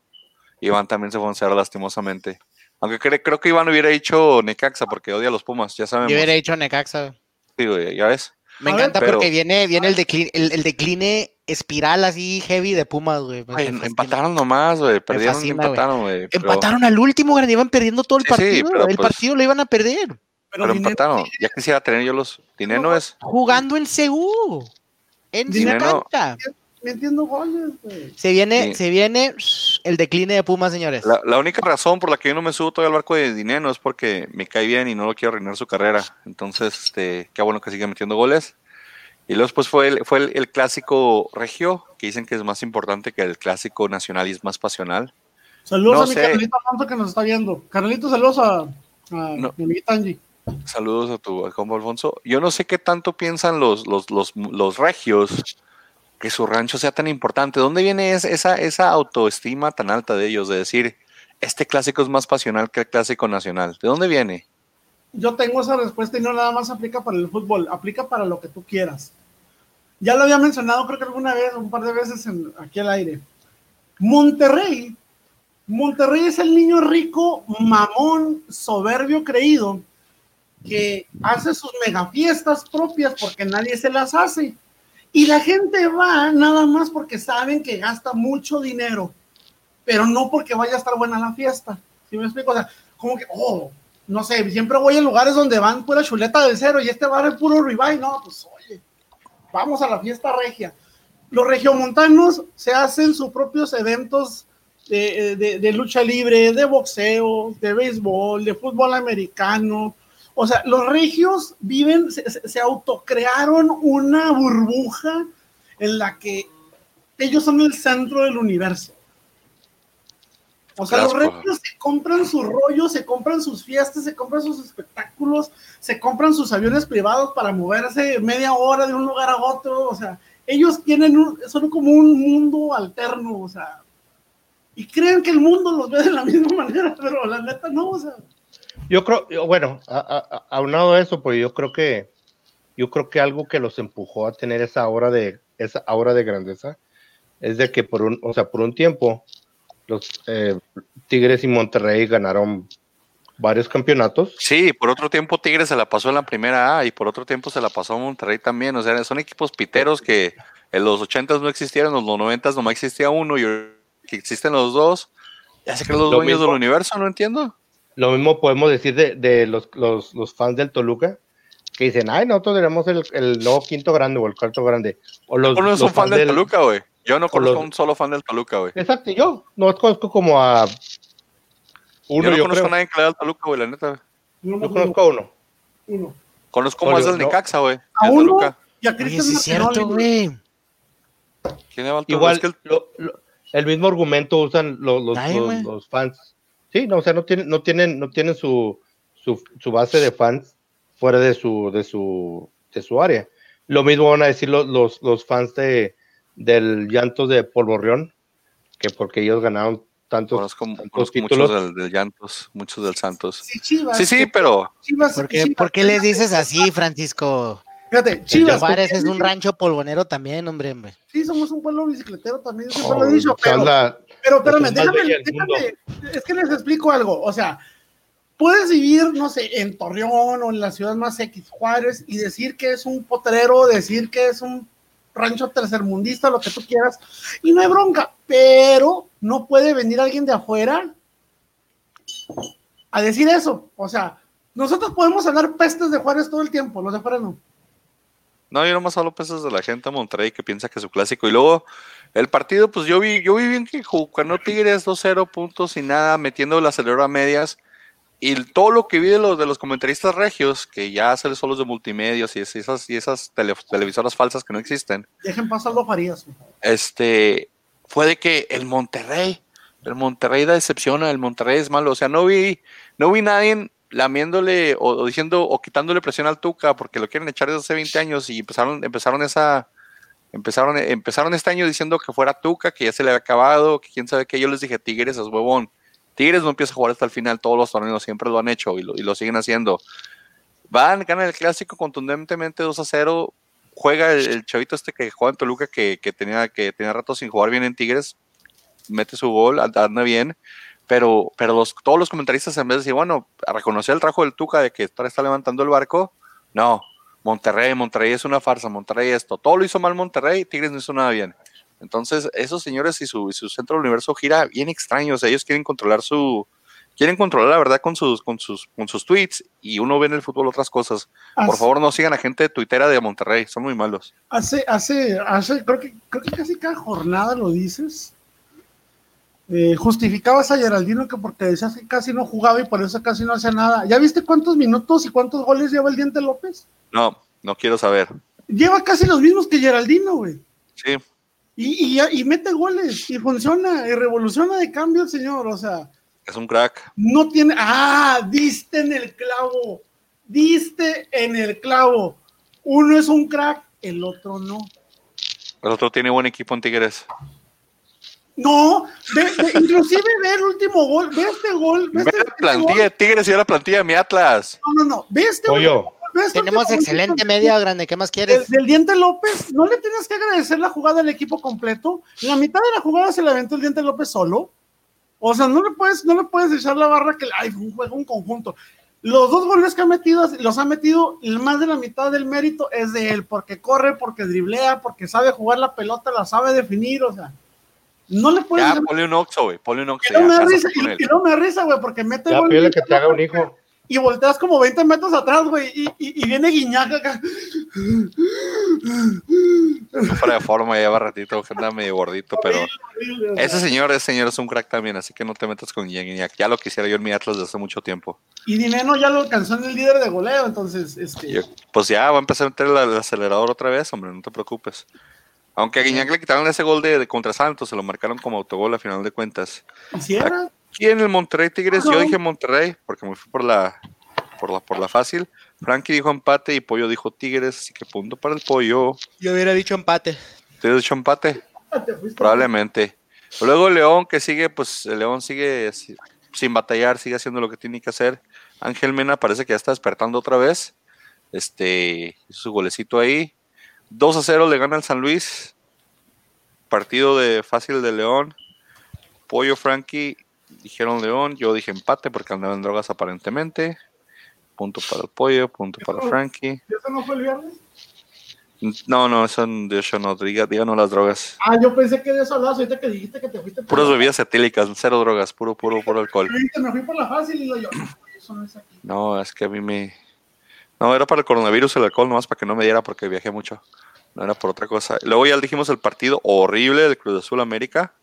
Iván también se fue en cero lastimosamente. Aunque cre- creo que Iván hubiera dicho Necaxa porque odia a los Pumas, ya sabemos. Yo hubiera dicho Necaxa. Sí, güey, ya ves. Me A ver, encanta pero- porque viene, viene el, decline, el, el decline espiral así heavy de Pumas, güey. Empataron nomás, güey, perdieron y fascina, empataron, güey. pero- Empataron al último, güey, iban perdiendo todo el Sí, sí, partido. pero el pues- partido lo iban a perder. Pero empataron. Ya quisiera tener yo los. Dinero es. Jugando en Seúl. En Dinero- cancha. Metiendo goles, güey. Se viene, Sí. se viene el decline de Pumas, señores. La, la única razón por la que yo no me subo todavía al barco de dinero es porque me cae bien y no lo quiero arruinar su carrera. Entonces, este, qué bueno que sigue metiendo goles. Y luego después fue el, fue el, el clásico regio, que dicen que es más importante que el clásico nacional y es más pasional. Saludos No a mi sé. Carlito Alonso que nos está viendo. Carlito, saludos a, a No. mi amiguita Angie. Saludos a tu a compa Alfonso. Yo no sé qué tanto piensan los, los, los, los regios que su rancho sea tan importante. ¿Dónde viene es- esa, esa autoestima tan alta de ellos de decir, este clásico es más pasional que el clásico nacional? ¿De dónde viene? Yo tengo esa respuesta y no nada más aplica para el fútbol, aplica para lo que tú quieras. Ya lo había mencionado, creo que alguna vez, un par de veces en- aquí al aire. Monterrey, Monterrey es el niño rico, mamón, soberbio, creído, que hace sus megafiestas propias porque nadie se las hace. Y la gente va nada más porque saben que gasta mucho dinero, pero no porque vaya a estar buena la fiesta. ¿Sí me explico? O sea, como que, oh, no sé, siempre voy a lugares donde van pura chuleta del cero y este bar es puro ribeye. No, pues oye, vamos a la fiesta regia. Los regiomontanos se hacen sus propios eventos de, de- de lucha libre, de boxeo, de béisbol, de fútbol americano. O sea, los regios viven, se, se- autocrearon una burbuja en la que ellos son el centro del universo. O sea, los regios se compran sus rollos, se compran sus fiestas, se compran sus espectáculos, se compran sus aviones privados para moverse media hora de un lugar a otro. O sea, ellos tienen un, son como un mundo alterno, o sea, y creen que el mundo los ve de la misma manera, pero la neta no, o sea. Yo creo, bueno, a- a- a- aunado a eso, pues yo creo que, yo creo que algo que los empujó a tener esa aura de, esa aura de grandeza, es de que por un, o sea, por un tiempo, los eh, Tigres y Monterrey ganaron varios campeonatos. Sí, por otro tiempo Tigres se la pasó en la primera A y por otro tiempo se la pasó a Monterrey también. O sea, son equipos piteros que en los 80 no existieron, en los 90 nomás existía uno y que existen los dos. Ya se creen los Lo dueños mismo. del universo, no entiendo. Lo mismo podemos decir de, de los, los, los fans del Toluca, que dicen, ay, nosotros tenemos el, el nuevo quinto grande o el cuarto grande. O los, Tú no eres los un fan del Toluca, güey. Yo no conozco los- a un solo fan del Toluca, güey. Exacto, yo no conozco como a uno, Yo no yo, conozco creo. a nadie que le da al Toluca, güey, la neta. Yo conozco a uno. uno. Conozco Oye, más del no. Necaxa, güey. A uno Toluca. y a Cristian sí es cierto, güey. ¿Quién le va al Toluca? Igual, Es que el- lo- lo- el mismo argumento usan los, los, Ay, los- güey. los fans. Sí, no, o sea, no tienen, no tienen, no tienen su, su, su base de fans fuera de su, de su, de su área. Lo mismo van a decir los, los, los fans de, del Llantos de Polvorreón, que porque ellos ganaron tantos, Conozco, tantos conozco muchos títulos. del, del Llantos, muchos del Santos. Sí, Chivas. Sí, sí, pero Chivas, ¿Por qué, Chivas, por qué les dices así, Francisco? Fíjate, Chivas. Juárez ¿por qué es un rancho polvonero también, hombre. hombre. Sí, somos un pueblo bicicletero también, yo Oh, siempre lo he dicho, pero, pero espérame, déjame, déjame, es que les explico algo, o sea, puedes vivir, no sé, en Torreón o en la ciudad más X, Juárez, y decir que es un potrero, decir que es un rancho tercermundista, lo que tú quieras, y no hay bronca, pero no puede venir alguien de afuera a decir eso, o sea, nosotros podemos hablar pestes de Juárez todo el tiempo, los de afuera no. No, yo nomás hablo pesos de la gente de Monterrey que piensa que es su clásico. Y luego el partido, pues yo vi, yo vi bien que ganó Tigres 2-0 puntos y nada, metiendo el acelerador a medias. Y todo lo que vi de los, de los comentaristas regios, que ya salen solos de multimedios y es- esas, y esas tele- televisoras falsas que no existen, Dejen pasar los Farías. este, fue de que el Monterrey, el Monterrey da decepciona, el Monterrey es malo. O sea, no vi, no vi nadie lamiéndole o, diciendo o quitándole presión al Tuca porque lo quieren echar desde hace 20 años y empezaron, empezaron esa, empezaron, empezaron este año diciendo que fuera Tuca, que ya se le había acabado, que quién sabe qué. Yo les dije, Tigres es huevón. Tigres no empieza a jugar hasta el final, todos los torneos siempre lo han hecho y lo, y lo siguen haciendo. Van, ganan el clásico contundentemente 2 a 0. Juega el, el chavito este que juega en Toluca que, que tenía, que tenía rato sin jugar bien en Tigres. Mete su gol, anda bien. Pero, pero los, todos los comentaristas en vez de decir, bueno, a reconocer el trabajo del Tuca de que está, levantando el barco, no, Monterrey, Monterrey es una farsa, Monterrey esto, todo lo hizo mal Monterrey, Tigres no hizo nada bien. Entonces, esos señores y su, y su centro del universo gira bien extraño, o sea, ellos quieren controlar su, quieren controlar la verdad con sus, con sus, con sus tweets y uno ve en el fútbol otras cosas. Por favor, no sigan a gente tuitera de Monterrey, son muy malos. Hace, hace, hace, creo que, creo que casi cada jornada lo dices. Eh, justificabas a Geraldino que porque decías que casi no jugaba y por eso casi no hacía nada. ¿Ya viste cuántos minutos y cuántos goles lleva el Diente López? No, no quiero saber. Lleva casi los mismos que Geraldino, güey. Sí, Y, y, y mete goles y funciona y revoluciona de cambio el señor. O sea, es un crack. no tiene. ¡Ah! Diste en el clavo. Diste en el clavo. Uno es un crack, el otro no. El otro tiene buen equipo en Tigres. No, ve- ve- inclusive ve el último gol, ve este gol, ve Ve este, la plantilla de. Tigres y ve la plantilla de mi Atlas. No, no, no, ve este último gol, ve este Tenemos último excelente media grande. ¿Qué más quieres? del Diente López, ¿no le tienes que agradecer la jugada al equipo completo? La mitad de la jugada se la aventó el Diente López solo. O sea, no le puedes, no le puedes echar la barra que ay, fue un juego, un conjunto. Los dos goles que ha metido, los ha metido, más de la mitad del mérito es de él, porque corre, porque driblea, porque sabe jugar la pelota, la sabe definir, o sea, no le puedes Ya, ponle un oxo, güey. Ponle un oxo. y no me risa, no me güey, porque mete Ya pídele que te haga un hijo. y volteas como 20 metros atrás, güey, y, y- y viene Guiñac acá. Fuera de forma, lleva ratito, que anda medio gordito, pero ese señor, ese señor es un crack también, así que no te metas con Guiñac. Ya lo quisiera yo en mi Atlas desde hace mucho tiempo. Y Dineno ya lo alcanzó en el líder de goleo, entonces, este, yo, pues ya va a empezar a meter el, el acelerador otra vez, hombre, no te preocupes. Aunque a Guiñac le quitaron ese gol de, de contra Santos, se lo marcaron como autogol a final de cuentas. hiciera. Aquí en el Monterrey Tigres, yo dije Monterrey, porque me fui por la, por la, por la fácil. Frankie dijo empate y Pollo dijo Tigres, así que punto para el Pollo. Yo hubiera dicho empate. ¿Te has dicho empate? Te fuiste. Probablemente. Luego León, que sigue, pues el León sigue si- sin batallar, sigue haciendo lo que tiene que hacer. Ángel Mena parece que ya está despertando otra vez. Este, hizo su golecito ahí. 2 a 0 le gana al San Luis. Partido de fácil de León. Pollo Frankie dijeron León, yo dije empate porque andaba en drogas aparentemente. Punto para el pollo, punto para Frankie. ¿Eso no fue el viernes? No, no, de eso no, diga, díganos las drogas. Ah, yo pensé que de eso hablabas ahorita que dijiste que te fuiste por Puras la- bebidas etílicas, cero drogas, puro, puro, puro alcohol. Me fui por la fácil y lo yo. Eso no es aquí. No, es que a mí me... No, era para el coronavirus el alcohol, nomás para que no me diera porque viajé mucho. No era por otra cosa. Luego ya dijimos el partido horrible del Cruz Azul América.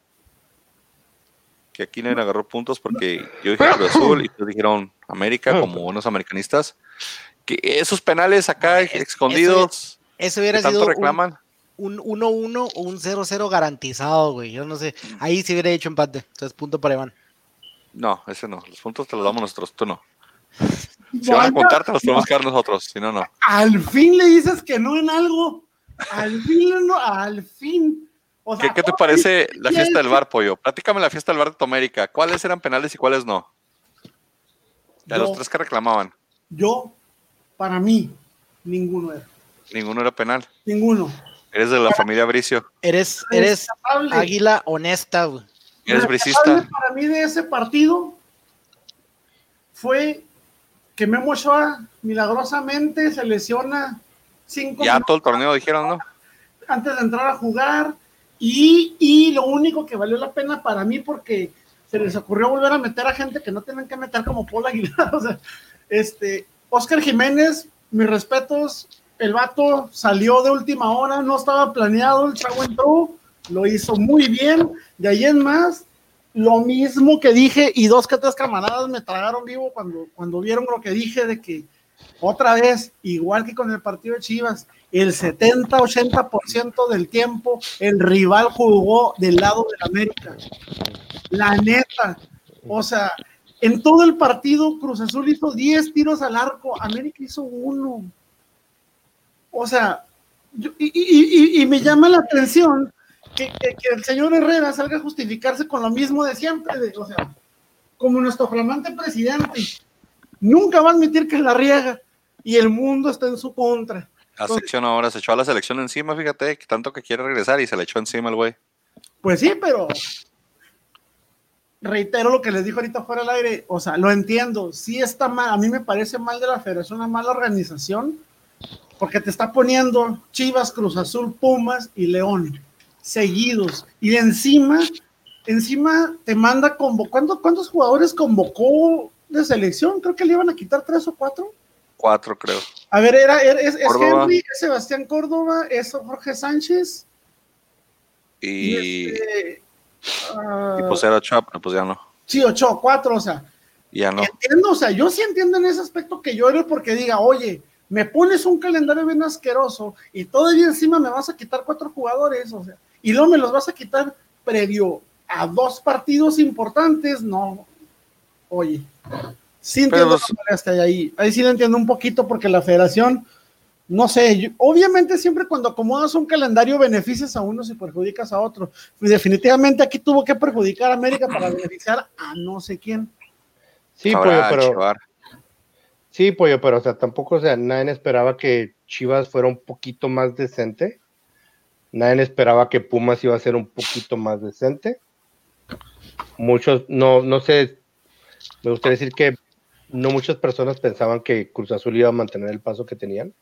Que aquí nadie agarró puntos porque yo dije Cruz Azul y ustedes dijeron América como buenos americanistas. Que esos penales acá Es- escondidos, Eso hubiera que tanto sido reclaman. un 1-1 o un 0-0 garantizado, güey. Yo no sé. Ahí sí hubiera hecho empate. Entonces, punto para Iván. No, ese no. Los puntos te los damos nosotros, tú no. Si van a contar, te los tenemos que dar nosotros. Si no, no. Al fin le dices que no en algo. Al fin, no, al fin. O sea, ¿Qué, qué te ¿cómo parece la fiesta el- del bar, pollo? Platícame la fiesta del bar de tu América. ¿Cuáles eran penales y cuáles no? De los tres que reclamaban, Yo, para mí, ninguno era. ninguno era penal. Ninguno. Eres de la familia Bricio. Eres, eres águila honesta, güey. Eres bricista. Para mí de ese partido fue que Memo Ochoa milagrosamente se lesiona cinco Ya todo el torneo dijeron, ¿no? antes de entrar a jugar y, y lo único que valió la pena para mí porque se les ocurrió volver a meter a gente que no tienen que meter como Paul Aguilar, o sea, este, Oscar Jiménez, mis respetos, el vato salió de última hora, no estaba planeado, el chavo entró, lo hizo muy bien, de ahí en más, lo mismo que dije y dos que tres camaradas me tragaron vivo cuando, cuando vieron lo que dije de que otra vez, igual que con el partido de Chivas, el 70-80% del tiempo el rival jugó del lado del América. La neta. O sea, en todo el partido Cruz Azul hizo 10 tiros al arco, América hizo uno. O sea, y, me llama la atención que- que el señor Herrera salga a justificarse con lo mismo de siempre. de- o sea, como nuestro flamante presidente, nunca va a admitir que la riega y el mundo está en su contra. La sección ahora se echó a la selección encima, fíjate, que tanto que quiere regresar y se le echó encima el güey. Pues sí, pero reitero lo que les dijo ahorita fuera del aire, o sea, lo entiendo, sí está mal, a mí me parece mal de la federación, una mala organización, porque te está poniendo Chivas, Cruz Azul, Pumas y León, seguidos, y encima, encima te manda convocando, ¿cuántos jugadores convocó de selección? Creo que le iban a quitar tres o cuatro. Cuatro, creo. A ver, era, era- es, es. Henry, es Sebastián Córdoba, es Jorge Sánchez, y, Y, este, y pues era pero pues ya no. Sí, ocho, cuatro, o sea, Ya no. entiendo, o sea, yo sí entiendo en ese aspecto que llore porque diga, oye, me pones un calendario bien asqueroso y todavía encima me vas a quitar cuatro jugadores, o sea, y luego me los vas a quitar previo a dos partidos importantes, no, oye, sí Pero entiendo los- la molestia ahí, ahí sí lo entiendo un poquito porque la federación, no sé, yo- obviamente siempre cuando acomodas un calendario beneficias a unos y perjudicas a otros, y definitivamente aquí tuvo que perjudicar a América para beneficiar a no sé quién. Sí, Ahora, pollo, pero Chivar. sí, pollo, pero o sea, tampoco, o sea, nadie esperaba que Chivas fuera un poquito más decente. Nadie esperaba que Pumas iba a ser un poquito más decente. Muchos, no, no sé, me gustaría decir que no muchas personas pensaban que Cruz Azul iba a mantener el paso que tenían.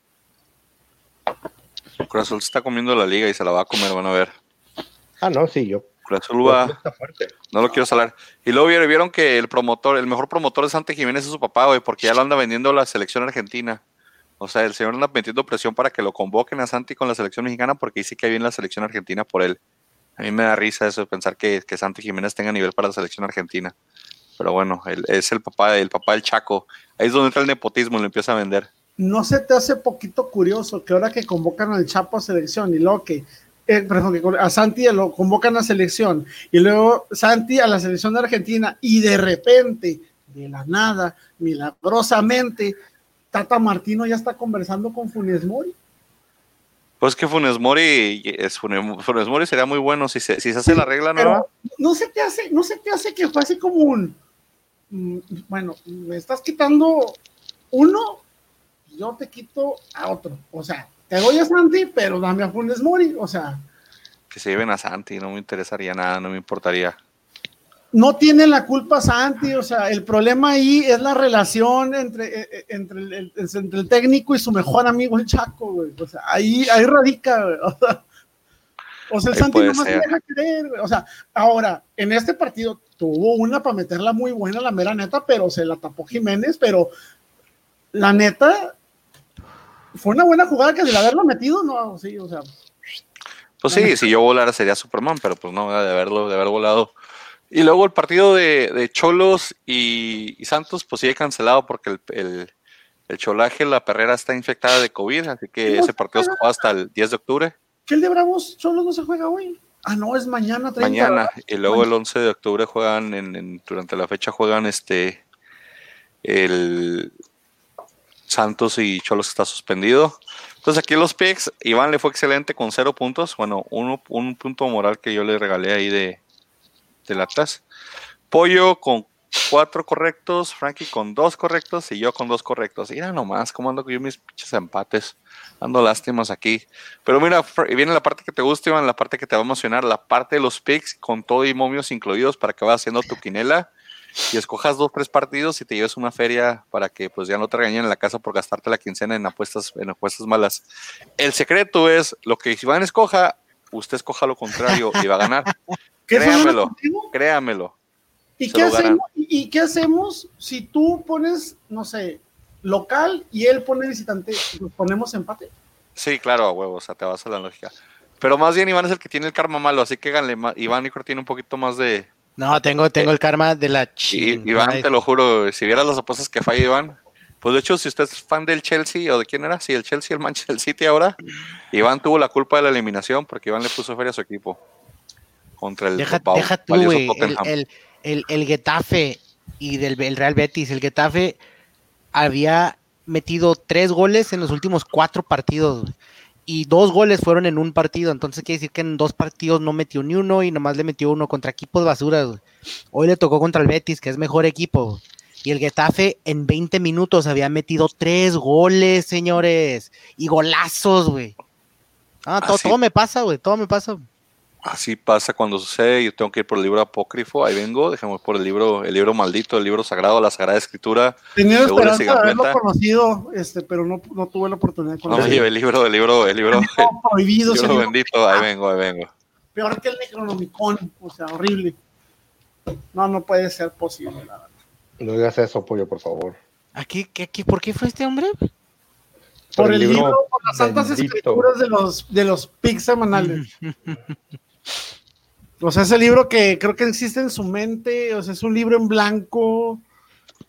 Cruz Azul se está comiendo la liga y se la va a comer, van a ver. Ah, no, sí, yo. Cruz Azul va, no lo quiero salar. Y luego vieron, que el promotor, el mejor promotor de Santi Jiménez es su papá, güey, porque ya lo anda vendiendo la selección argentina. O sea, el señor anda metiendo presión para que lo convoquen a Santi con la selección mexicana porque dice que viene la selección argentina por él. A mí me da risa eso de pensar que, que Santi Jiménez tenga nivel para la selección argentina. Pero bueno, él, es el papá, el papá del Chaco. Ahí es donde entra el nepotismo y lo empieza a vender. ¿No se te hace poquito curioso que ahora que convocan al Chapo a selección y luego que, eh, perdón, que a Santi lo convocan a selección y luego Santi a la selección de Argentina y de repente, de la nada, milagrosamente, Tata Martino ya está conversando con Funes Mori? Pues que Funes Mori, es, Funes, Funes Mori sería muy bueno si se, si se hace la regla nueva. Pero no sé qué hace, no sé qué hace que fue así como un, bueno, me estás quitando uno, yo te quito a otro. O sea, te doy a Santi, pero dame a Funes Mori. O sea, Que se lleven a Santi, no me interesaría nada, no me importaría. no tiene la culpa Santi, o sea, el problema ahí es la relación entre, eh, eh, entre, el, entre el técnico y su mejor amigo el Chaco, güey. O sea, ahí, ahí radica, güey. O sea, el Santi no se deja creer, güey. O sea, ahora, en este partido tuvo una para meterla muy buena, la mera neta, pero se la tapó Jiménez, pero la neta, fue una buena jugada que de haberlo metido, no, sí, o sea. Pues sí, si yo volara sería Superman, pero pues no, de haberlo, de haber volado y luego el partido de, Cholos y, Santos, pues sigue cancelado porque el, cholaje, la perrera está infectada de COVID, así que ese partido se juega hasta el 10 de octubre. ¿Qué el de Bravos Cholos no se juega hoy? Ah, no, es mañana. mañana, y luego el 11 de octubre juegan, en, durante la fecha juegan este, el Santos y Cholos está suspendido. Entonces aquí los picks, Iván le fue excelente con cero puntos, bueno, uno, un punto moral que yo le regalé ahí de, del Atlas. Pollo con cuatro correctos, Frankie con dos correctos y yo con dos correctos. Mira nomás cómo ando con yo mis pinches empates. Ando lástimas aquí. Pero mira, viene la parte que te gusta, Iván, la parte que te va a emocionar, la parte de los picks con todo y momios incluidos para que vayas haciendo tu quinela y escojas dos, tres partidos y te lleves una feria para que pues ya no te regañen en la casa por gastarte la quincena en apuestas, en apuestas malas. El secreto es lo que Iván escoja, usted escoja lo contrario y va a ganar. Créamelo, créamelo. ¿Y qué, hacemos, ¿Y qué hacemos si tú pones, no sé, local y él pone visitante? ¿Nos ponemos empate? Sí, claro, a huevo, o sea, te vas a la lógica. Pero más bien Iván es el que tiene el karma malo, así que gánle, Iván Nicor tiene un poquito más de... No, tengo, tengo el karma de la chingada. Iván, te lo juro, si vieras las apuestas que falla Iván, pues de hecho, si usted es fan del Chelsea o de quién era, si el Chelsea, el Manchester City ahora, Iván tuvo la culpa de la eliminación porque Iván le puso feria a su equipo contra el Deja, deja tú, el, el, el, Getafe y del el Real Betis. El Getafe había metido tres goles en los últimos cuatro partidos. Y dos goles fueron en un partido. Entonces quiere decir que en dos partidos no metió ni uno y nomás le metió uno contra equipos basura. Hoy le tocó contra el Betis, que es mejor equipo. Y el Getafe en 20 minutos había metido tres goles, señores. Y golazos, güey. Ah, todo, todo me pasa, güey. Todo me pasa. Así pasa cuando sucede. Yo tengo que ir por el libro apócrifo. Ahí vengo. Dejemos por el libro, el libro maldito, el libro sagrado, la sagrada escritura. Tenía esperanza de haberlo conocido, este, pero no, no tuve la oportunidad de conocerlo. No, el libro, el libro, el libro, prohibido. El libro bendito. Ahí vengo, ahí vengo. Peor que el Necronomicon. O sea, horrible. No, no puede ser posible, No digas eso, pollo, por favor. ¿Aquí, aquí, ¿Por qué fue este hombre? Por, el, libro, por las santas escrituras de los, de los pics semanales. O sea, ese libro que creo que existe en su mente, o sea, es un libro en blanco,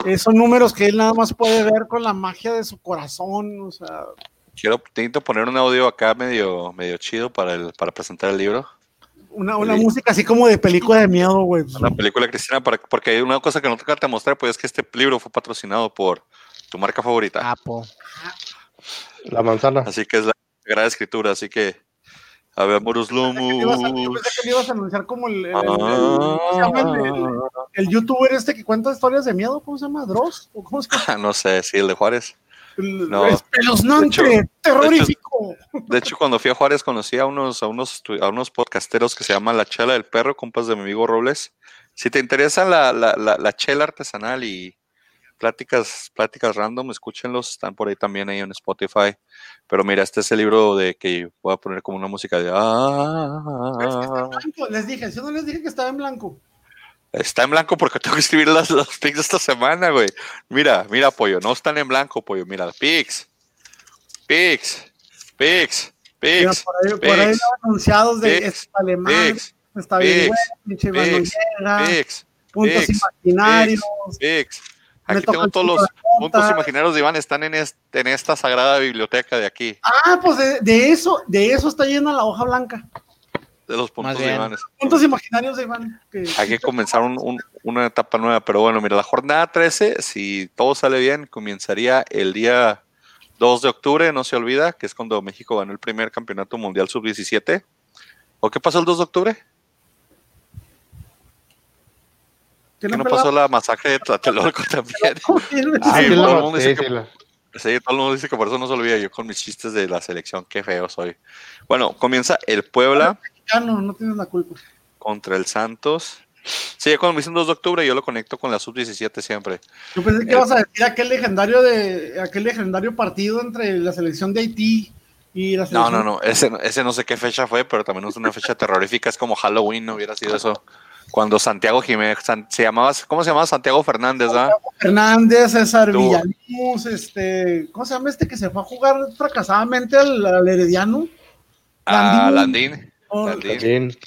eh, son números que él nada más puede ver con la magia de su corazón, o sea. Quiero, necesito poner un audio acá medio, medio chido para, el, para presentar el libro. Una, una música así como de película de miedo, güey. Una película cristiana, para, porque hay una cosa que no te te mostrar, pues es que este libro fue patrocinado por tu marca favorita. Apo. La manzana. Así que es la gran escritura, así que a ver, Lomus. Yo pensé que me ibas a anunciar como el, el, ah. el, youtuber este que cuenta historias de miedo, ¿cómo se llama? ¿Dross? ¿O cómo se llama? no sé, sí, el de Juárez. No. Espeluznante, terrorífico. De hecho, cuando fui a Juárez conocí a unos, a unos, a unos podcasteros que se llaman La Chela del Perro, compas de mi amigo Robles. Si te interesa la, la, la, la chela artesanal y, pláticas, pláticas random, escúchenlos, están por ahí también ahí en Spotify. Pero mira, este es el libro de que voy a poner como una música de ah, Les dije, yo no les dije que estaba en blanco. Está en blanco porque tengo que escribir las, los pics de esta semana, güey. Mira, mira, pollo, no están en blanco, pollo. Mira, pics, pics, pics, pics. Por ahí, por ahí anunciados de pics, alemán, está bien, pinche puntos imaginarios. Pics, Aquí tengo todos los puntos imaginarios de Iván, están en, en esta sagrada biblioteca de aquí. Ah, pues de, eso, de eso está llena la hoja blanca. De los puntos de Iván. Puntos imaginarios de Iván. Hay que comenzar una etapa nueva, pero bueno, mira, la jornada 13, si todo sale bien, comenzaría el día 2 de octubre, no se olvida, que es cuando México ganó el primer campeonato mundial sub-17. ¿O qué pasó el 2 de octubre? ¿Qué no, pasó la masacre de Tlatelolco también? sí, todo el mundo dice que, todo el mundo dice que por eso no se olvida yo con mis chistes de la selección, qué feo soy. Bueno, comienza el Puebla. no tienes la culpa. Contra el Santos. Sí, cuando me dicen 2 de octubre, yo lo conecto con la sub-17 siempre. Yo pensé que ibas a decir aquel legendario de aquel legendario partido entre la selección de Haití y la No, selección. no, no, ese, ese no sé qué fecha fue, pero también es una fecha terrorífica, es como Halloween, no hubiera sido eso. Cuando Santiago Jiménez, San- se llamaba, ¿cómo se llamaba? Santiago Fernández, ¿ah? Hernández, César Tú. Villaluz, este, ¿cómo se llama este que se fue a jugar fracasadamente al, al Herediano? Ah, Landín. Landín. Oh, Landín.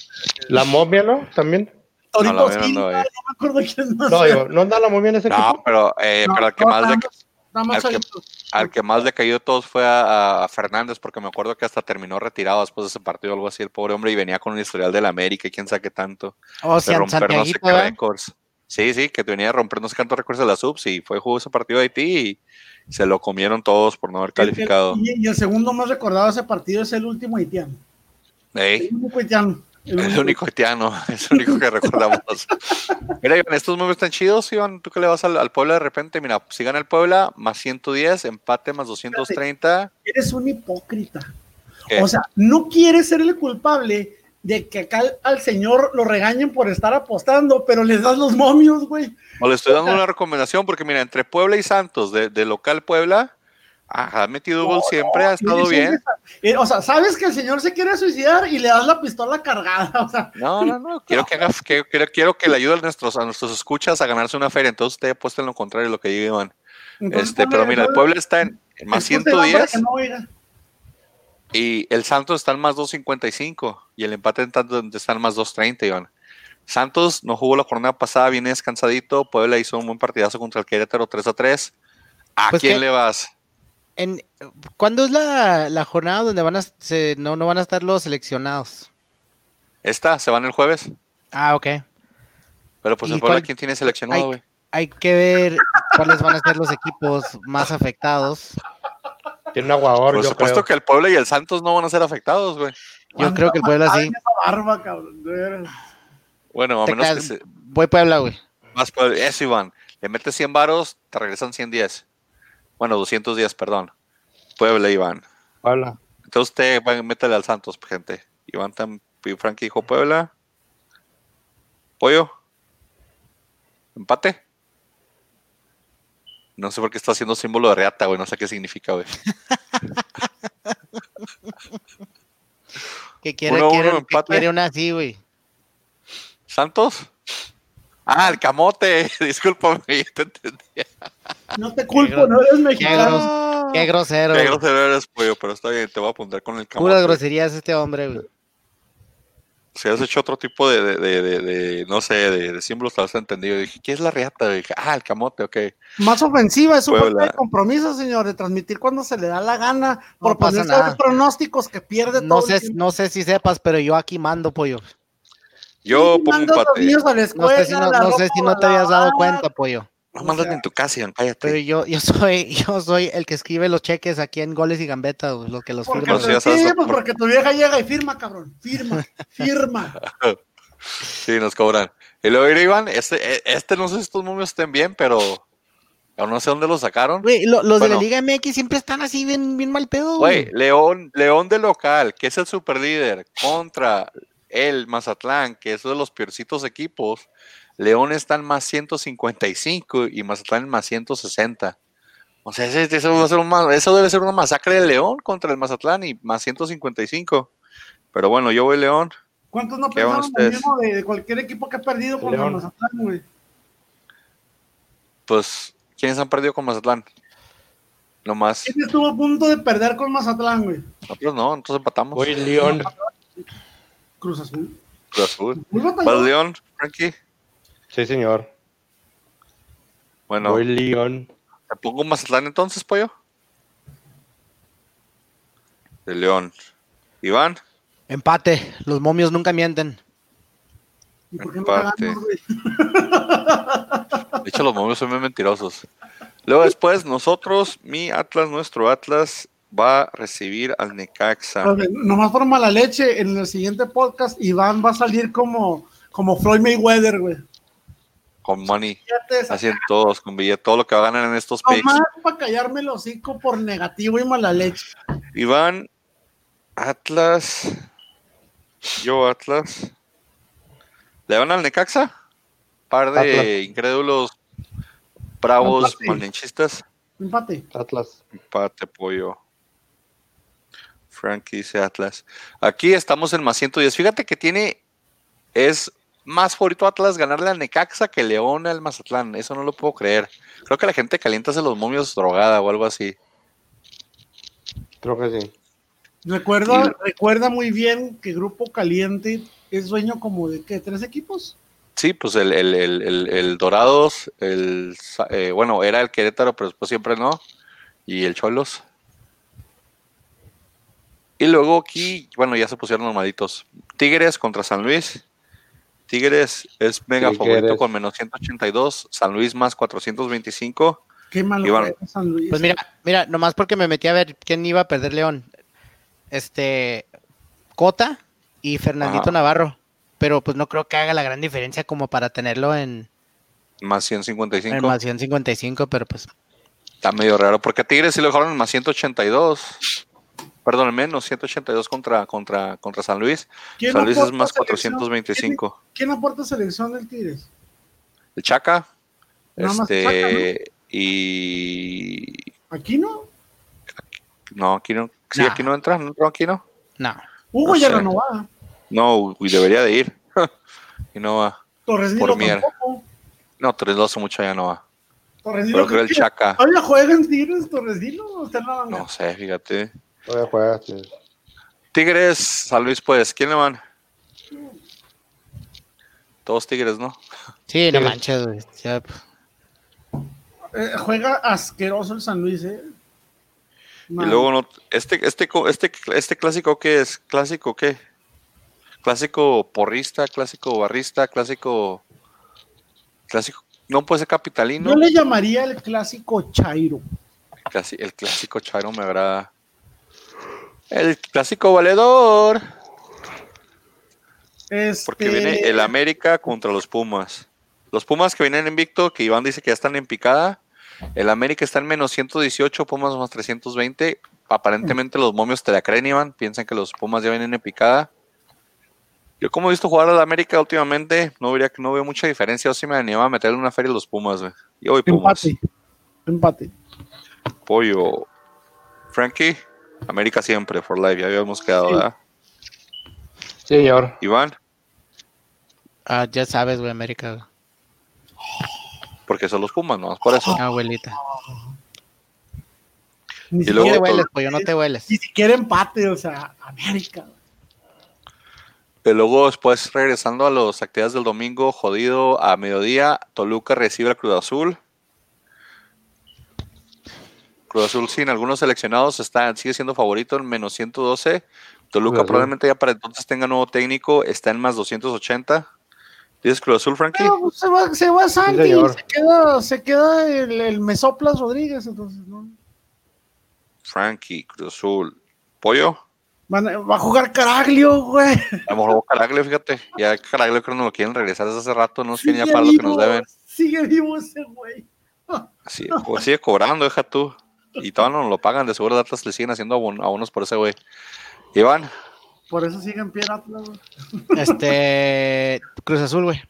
La momia, ¿no? También. No, Silva, no, no, me acuerdo quién más. No, digo, ¿no anda la momia en ese No, equipo? pero, eh, No, pero al que no, más más- nada más que- chavitos. Al que más le cayó de todos fue a, a Fernández, porque me acuerdo que hasta terminó retirado después de ese partido o algo así, el pobre hombre, y venía con un historial del América y quién sabe qué tanto. O de sea, romper no sé qué récords. Sí, sí, que venía de romper no sé cuántos récords de la subs y fue jugó ese partido de Haití y se lo comieron todos por no haber calificado. El- y, el segundo más recordado de ese partido es el último haitiano. Ey, El único haitiano. El el único. único haitiano, es el único que recordamos. Mira, Iván, estos números están chidos, Iván. Tú que le vas al, al Puebla de repente, mira, si gana el Puebla, más 110, empate más 230. Eres un hipócrita. ¿Qué? O sea, no quieres ser el culpable de que acá al, señor lo regañen por estar apostando, pero les das los momios, güey. O le estoy dando una recomendación porque, mira, entre Puebla y Santos, de, de local Puebla, ha metido gol siempre, ha estado bien. eh, o sea, sabes que el señor se quiere suicidar y le das la pistola cargada. O sea, No, no, no. Quiero que, haga, que- quiero, quiero que le ayude a nuestros, a nuestros escuchas a ganarse una feria. Entonces, usted apuesta en lo contrario de lo que diga Iván. entonces Este, pero mira, el Puebla está en en más el punto de para 110 que no y el Santos está en más 255 y el empate en tanto está en más 230, Iván. Santos no jugó la jornada pasada, viene descansadito. Puebla hizo un buen partidazo contra el Querétaro 3 a 3. ¿A Pues quién que- le vas? En, ¿Cuándo es la, la jornada donde van a, se- no, no van a estar los seleccionados? Esta, se van el jueves. Ah, ok. Pero pues ¿Y el Puebla, cuál- ¿quién tiene seleccionado, Hay, güey? hay que ver cuáles van a ser los equipos más afectados. Tiene un aguador, Por yo supuesto creo. que el Puebla y el Santos no van a ser afectados, güey. Yo creo que el Puebla sí. Barba, cabrón. Bueno, a menos que se, Voy Puebla, güey. Más por eso, Iván. Le metes 100 varos, te regresan 110. Bueno, 210, perdón. Puebla, Iván. Habla. Entonces usted va, métele al Santos, gente. Iván tam, y Frankie dijo Puebla. Pollo. Empate. No sé por qué está haciendo símbolo de reata, güey. No sé qué significa, güey. Que quiere, Uno, uno, quiere, que empate. quiere una así, güey. ¿Santos? Ah, el camote. Discúlpame, yo te entendía. No te culpo, no eres Qué, mexicano. gros- qué grosero. Qué grosero eres, pollo, pero está bien, te voy a apuntar con el camote. Puras groserías este hombre, güey. Si has hecho otro tipo de, de, de, de- de, no sé, de, de símbolos, te has entendido. Dije, ¿qué es la reata? Dije, ah, el camote, ok. Más ofensiva, es un falta de compromiso, señor, de transmitir cuando se le da la gana, por No pasa ponerse nada. a ver pronósticos que pierde No todo sé, no sé si sepas, pero yo aquí mando, pollo. Yo Sí, pongo manda a los empate. niños a la No escuela, sé si no, sé si no te habías dado cuenta, pollo. No mandas en tu casa, Iván, Pero cállate. yo, yo soy, yo soy el que escribe los cheques aquí en goles y gambetas, los que los Porque, firman. Sí, por- pues porque tu vieja llega y firma, cabrón. Firma, firma. Sí, nos cobran. Y luego, mira, Iván, este, eh, este no sé si estos números estén bien, pero aún no sé dónde lo sacaron. Güey, lo- los de la Liga MX siempre están así bien, bien mal pedo, güey. Güey, León, León de local, que es el superlíder, contra el Mazatlán, que es de los peorcitos equipos. León está en más 155 y Mazatlán en más 160. O sea, ese- eso, va a ser un ma- eso debe ser una masacre de León contra el Mazatlán y más 155. Pero bueno, yo voy León. ¿Cuántos no ¿Qué van pensaron lo mismo de, de cualquier equipo que ha perdido contra León. Mazatlán, güey? Pues, ¿quiénes han perdido con Mazatlán? No más. ¿Quién estuvo a punto de perder con Mazatlán, güey? Nosotros no, nosotros empatamos. Voy León. Cruz Azul. Cruz Azul. ¿Vas. León, Frankie? Sí, señor. Bueno, Voy León. ¿te pongo Mazatlán entonces, pollo? De León. Iván. Empate, los momios nunca mienten. ¿Y por qué no Empate. ganamos? De hecho, los momios son muy mentirosos. Luego después, nosotros, mi Atlas, nuestro Atlas, va a recibir al Necaxa. Nomás por mala leche, en el siguiente podcast Iván va a salir como, como Floyd Mayweather, güey. Con money. Fíjate esa- Así en todos, con billete, todo lo que va a ganar en estos picks. Nomás para callarme el hocico por negativo y mala leche. Iván, Atlas. Yo, Atlas. ¿Le van al Necaxa? par de Atlas. incrédulos bravos Empate. malinchistas. Empate. Atlas. Empate, pollo. Frankie dice Atlas. Aquí estamos en más 110. Fíjate que tiene. Es más favorito Atlas ganarle al Necaxa que León al Mazatlán. Eso no lo puedo creer. Creo que la gente calienta hace los momios drogada o algo así. Creo que sí. Recuerda, recuerda muy bien que Grupo Caliente es dueño como de qué, tres equipos. Sí, pues el, el, el, el- el Dorados, el, eh, bueno, era el Querétaro, pero después siempre no. Y el Cholos. Y luego aquí, bueno, ya se pusieron normalitos. Tigres contra San Luis. Tigres es mega Tigres. favorito con menos 182. San Luis más 425. Qué malo Iván. San Luis. Pues mira, mira, nomás porque me metí a ver quién iba a perder León. Este, Cota y Fernandito Ajá. Navarro. Pero pues no creo que haga la gran diferencia como para tenerlo en, Más en 155. más 155, pero pues Está medio raro. Porque a Tigres sí lo dejaron en más 182. Perdón, en menos 182 contra, contra, contra San Luis. ¿Quién San Luis es más selección? 425. ¿Quién, quién aporta selección del Tigres? El Chaca. Nada más Este. Y. ¿Aquí no? No, aquí no. Sí, Nah. aquí no entra. ¿No entró aquí no? no. Hugo No ya sé. renovaba. No, debería de ir. y no va. Torres Por Nilo mier- tampoco. No, 3 hace mucho ya no va. Torres Pero creo el Chaca. Todavía juega en Tigres, Torres Nilo, o banca? No sé, fíjate. Todavía juega. sí. Tigres, San Luis, pues. ¿Quién le van? Todos Tigres, ¿no? Sí, no manches, güey. Ya, pues, Eh, juega asqueroso el San Luis, ¿eh? Y luego no, este, este, este, este clásico qué es? ¿Clásico qué? Clásico porrista, clásico barrista, clásico. Clásico. No puede ser capitalino. Yo le llamaría el clásico Chairo. Clasi- el clásico Chairo me agrada. El clásico valedor. Este, Porque viene el América contra los Pumas. Los Pumas que vienen invicto, que Iván dice que ya están en picada. El América está en menos 118, Pumas más 320. Aparentemente los momios te la creen, Iván. Piensan que los Pumas ya vienen en picada. Yo como he visto jugar al América últimamente, no, vería, no veo mucha diferencia. Yo sí me animaba a meterle una feria a los Pumas, güey. Yo voy Pumas. Empate. Empate. Pollo. Frankie, América siempre, for life. Ya habíamos quedado, Sí. ¿verdad? Señor. Iván, ah, ya sabes, güey, América. güey. porque son los Pumas, no, por eso. Abuelita. Ni Y luego te hueles, todo- pollo, no te hueles. ni siquiera empate, o sea, América. Y luego después regresando a las actividades del domingo, jodido a mediodía, Toluca recibe a Cruz Azul. Cruz Azul sin algunos seleccionados está, sigue siendo favorito en menos 112. Toluca Cruz Azul. probablemente ya para entonces tenga nuevo técnico, está en más 280. ¿Dices Cruz Azul, Frankie? Pero pues, se va, se va Santi, se queda, se queda el, el Mesoplas Rodríguez, entonces, ¿no? Frankie, Cruz Azul. ¿Pollo? Va a jugar Caraglio, güey. A lo mejor Caraglio, fíjate. Ya Caraglio creo que no lo quieren regresar desde hace rato, no quieren ya para lo que nos deben. Sigue vivo ese güey. Sí, pues sigue cobrando, deja tú. Y todavía no lo pagan, de seguro de Atlas le siguen haciendo abon- abonos por ese güey. Iván, Por eso sigue en pie el Atlas, güey. Este, Cruz Azul, güey.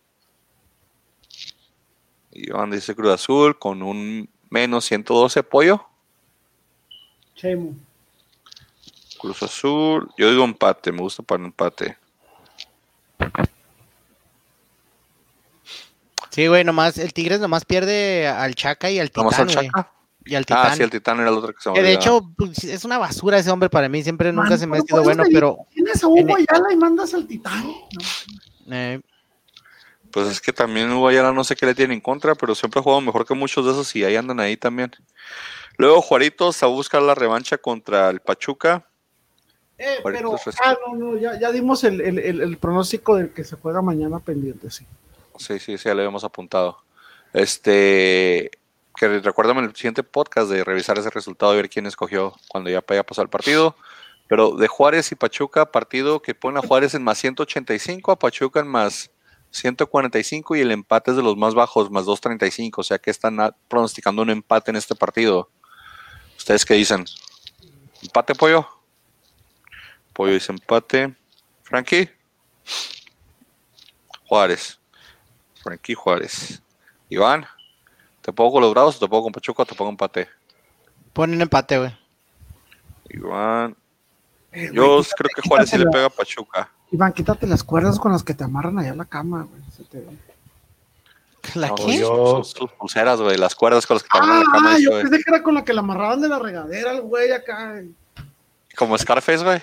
Iván dice Cruz Azul con un menos 112 pollo. Chemo. Cruz Azul, yo digo empate, me gusta para empate. Sí, güey, nomás, el Tigres nomás pierde al Chaca y al ¿Nomás al Titán, güey. Chaca? Y al Titán. Ah, sí, el Titán era el otro que se me Que de hecho, pues, es una basura ese hombre para mí, siempre nunca se me ha ¿cómo sido bueno, pedir- pero Tienes a Hugo en- Ayala y mandas al Titán. No. eh, Pues es que también Hugo Ayala no sé qué le tiene en contra, pero siempre ha jugado mejor que muchos de esos y ahí andan ahí también. Luego Juaritos a buscar la revancha contra el Pachuca. Eh, pero, ah, no, no, ya, ya dimos el, el, el, el pronóstico del que se juega mañana pendiente, sí. Sí, sí, sí, ya le habíamos apuntado. Este, que recuérdame el siguiente podcast de revisar ese resultado y ver quién escogió cuando ya haya pasado el partido. Pero de Juárez y Pachuca, partido que pone a Juárez en más 185, a Pachuca en más 145 y el empate es de los más bajos, más 235. O sea que están pronosticando un empate en este partido. ¿Ustedes qué dicen? ¿Empate, Pollo? Pollo dice empate. ¿Frankie? Juárez. Frankie Juárez. Iván, ¿te pongo con los Bravos o te pongo con Pachuca o te pongo empate? Ponen empate, güey. Iván. Eh, Yo güey, creo que Juárez sí le pega a Pachuca. Iván, quítate las cuerdas con las que te amarran allá a la cama, güey. Se te. ¿La No, qué? yo- Sus, pulseras, güey, las cuerdas con las que te amarran la Ah, cama, yo güey. pensé que era con la que la amarraban de la regadera al güey acá. Como Scarface, güey.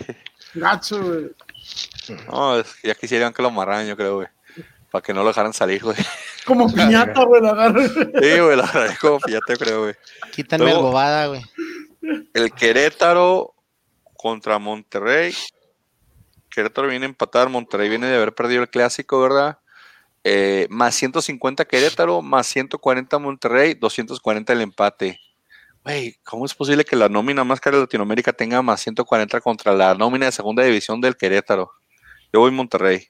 Gacho, güey. No, es que ya quisieran que lo amarraran, yo creo, güey. Para que no lo dejaran salir, güey. Como piñata, güey, la agarra. Sí, güey, la verdad, como fíjate, creo, güey. Quítame el Luego- bobada, güey. El Querétaro contra Monterrey. Querétaro viene a empatar, Monterrey viene de haber perdido el clásico, ¿verdad? Eh, más 150 Querétaro, más 140 Monterrey, 240 el empate. Güey, ¿cómo es posible que la nómina más cara de Latinoamérica tenga más 140 contra la nómina de segunda división del Querétaro? Yo voy Monterrey.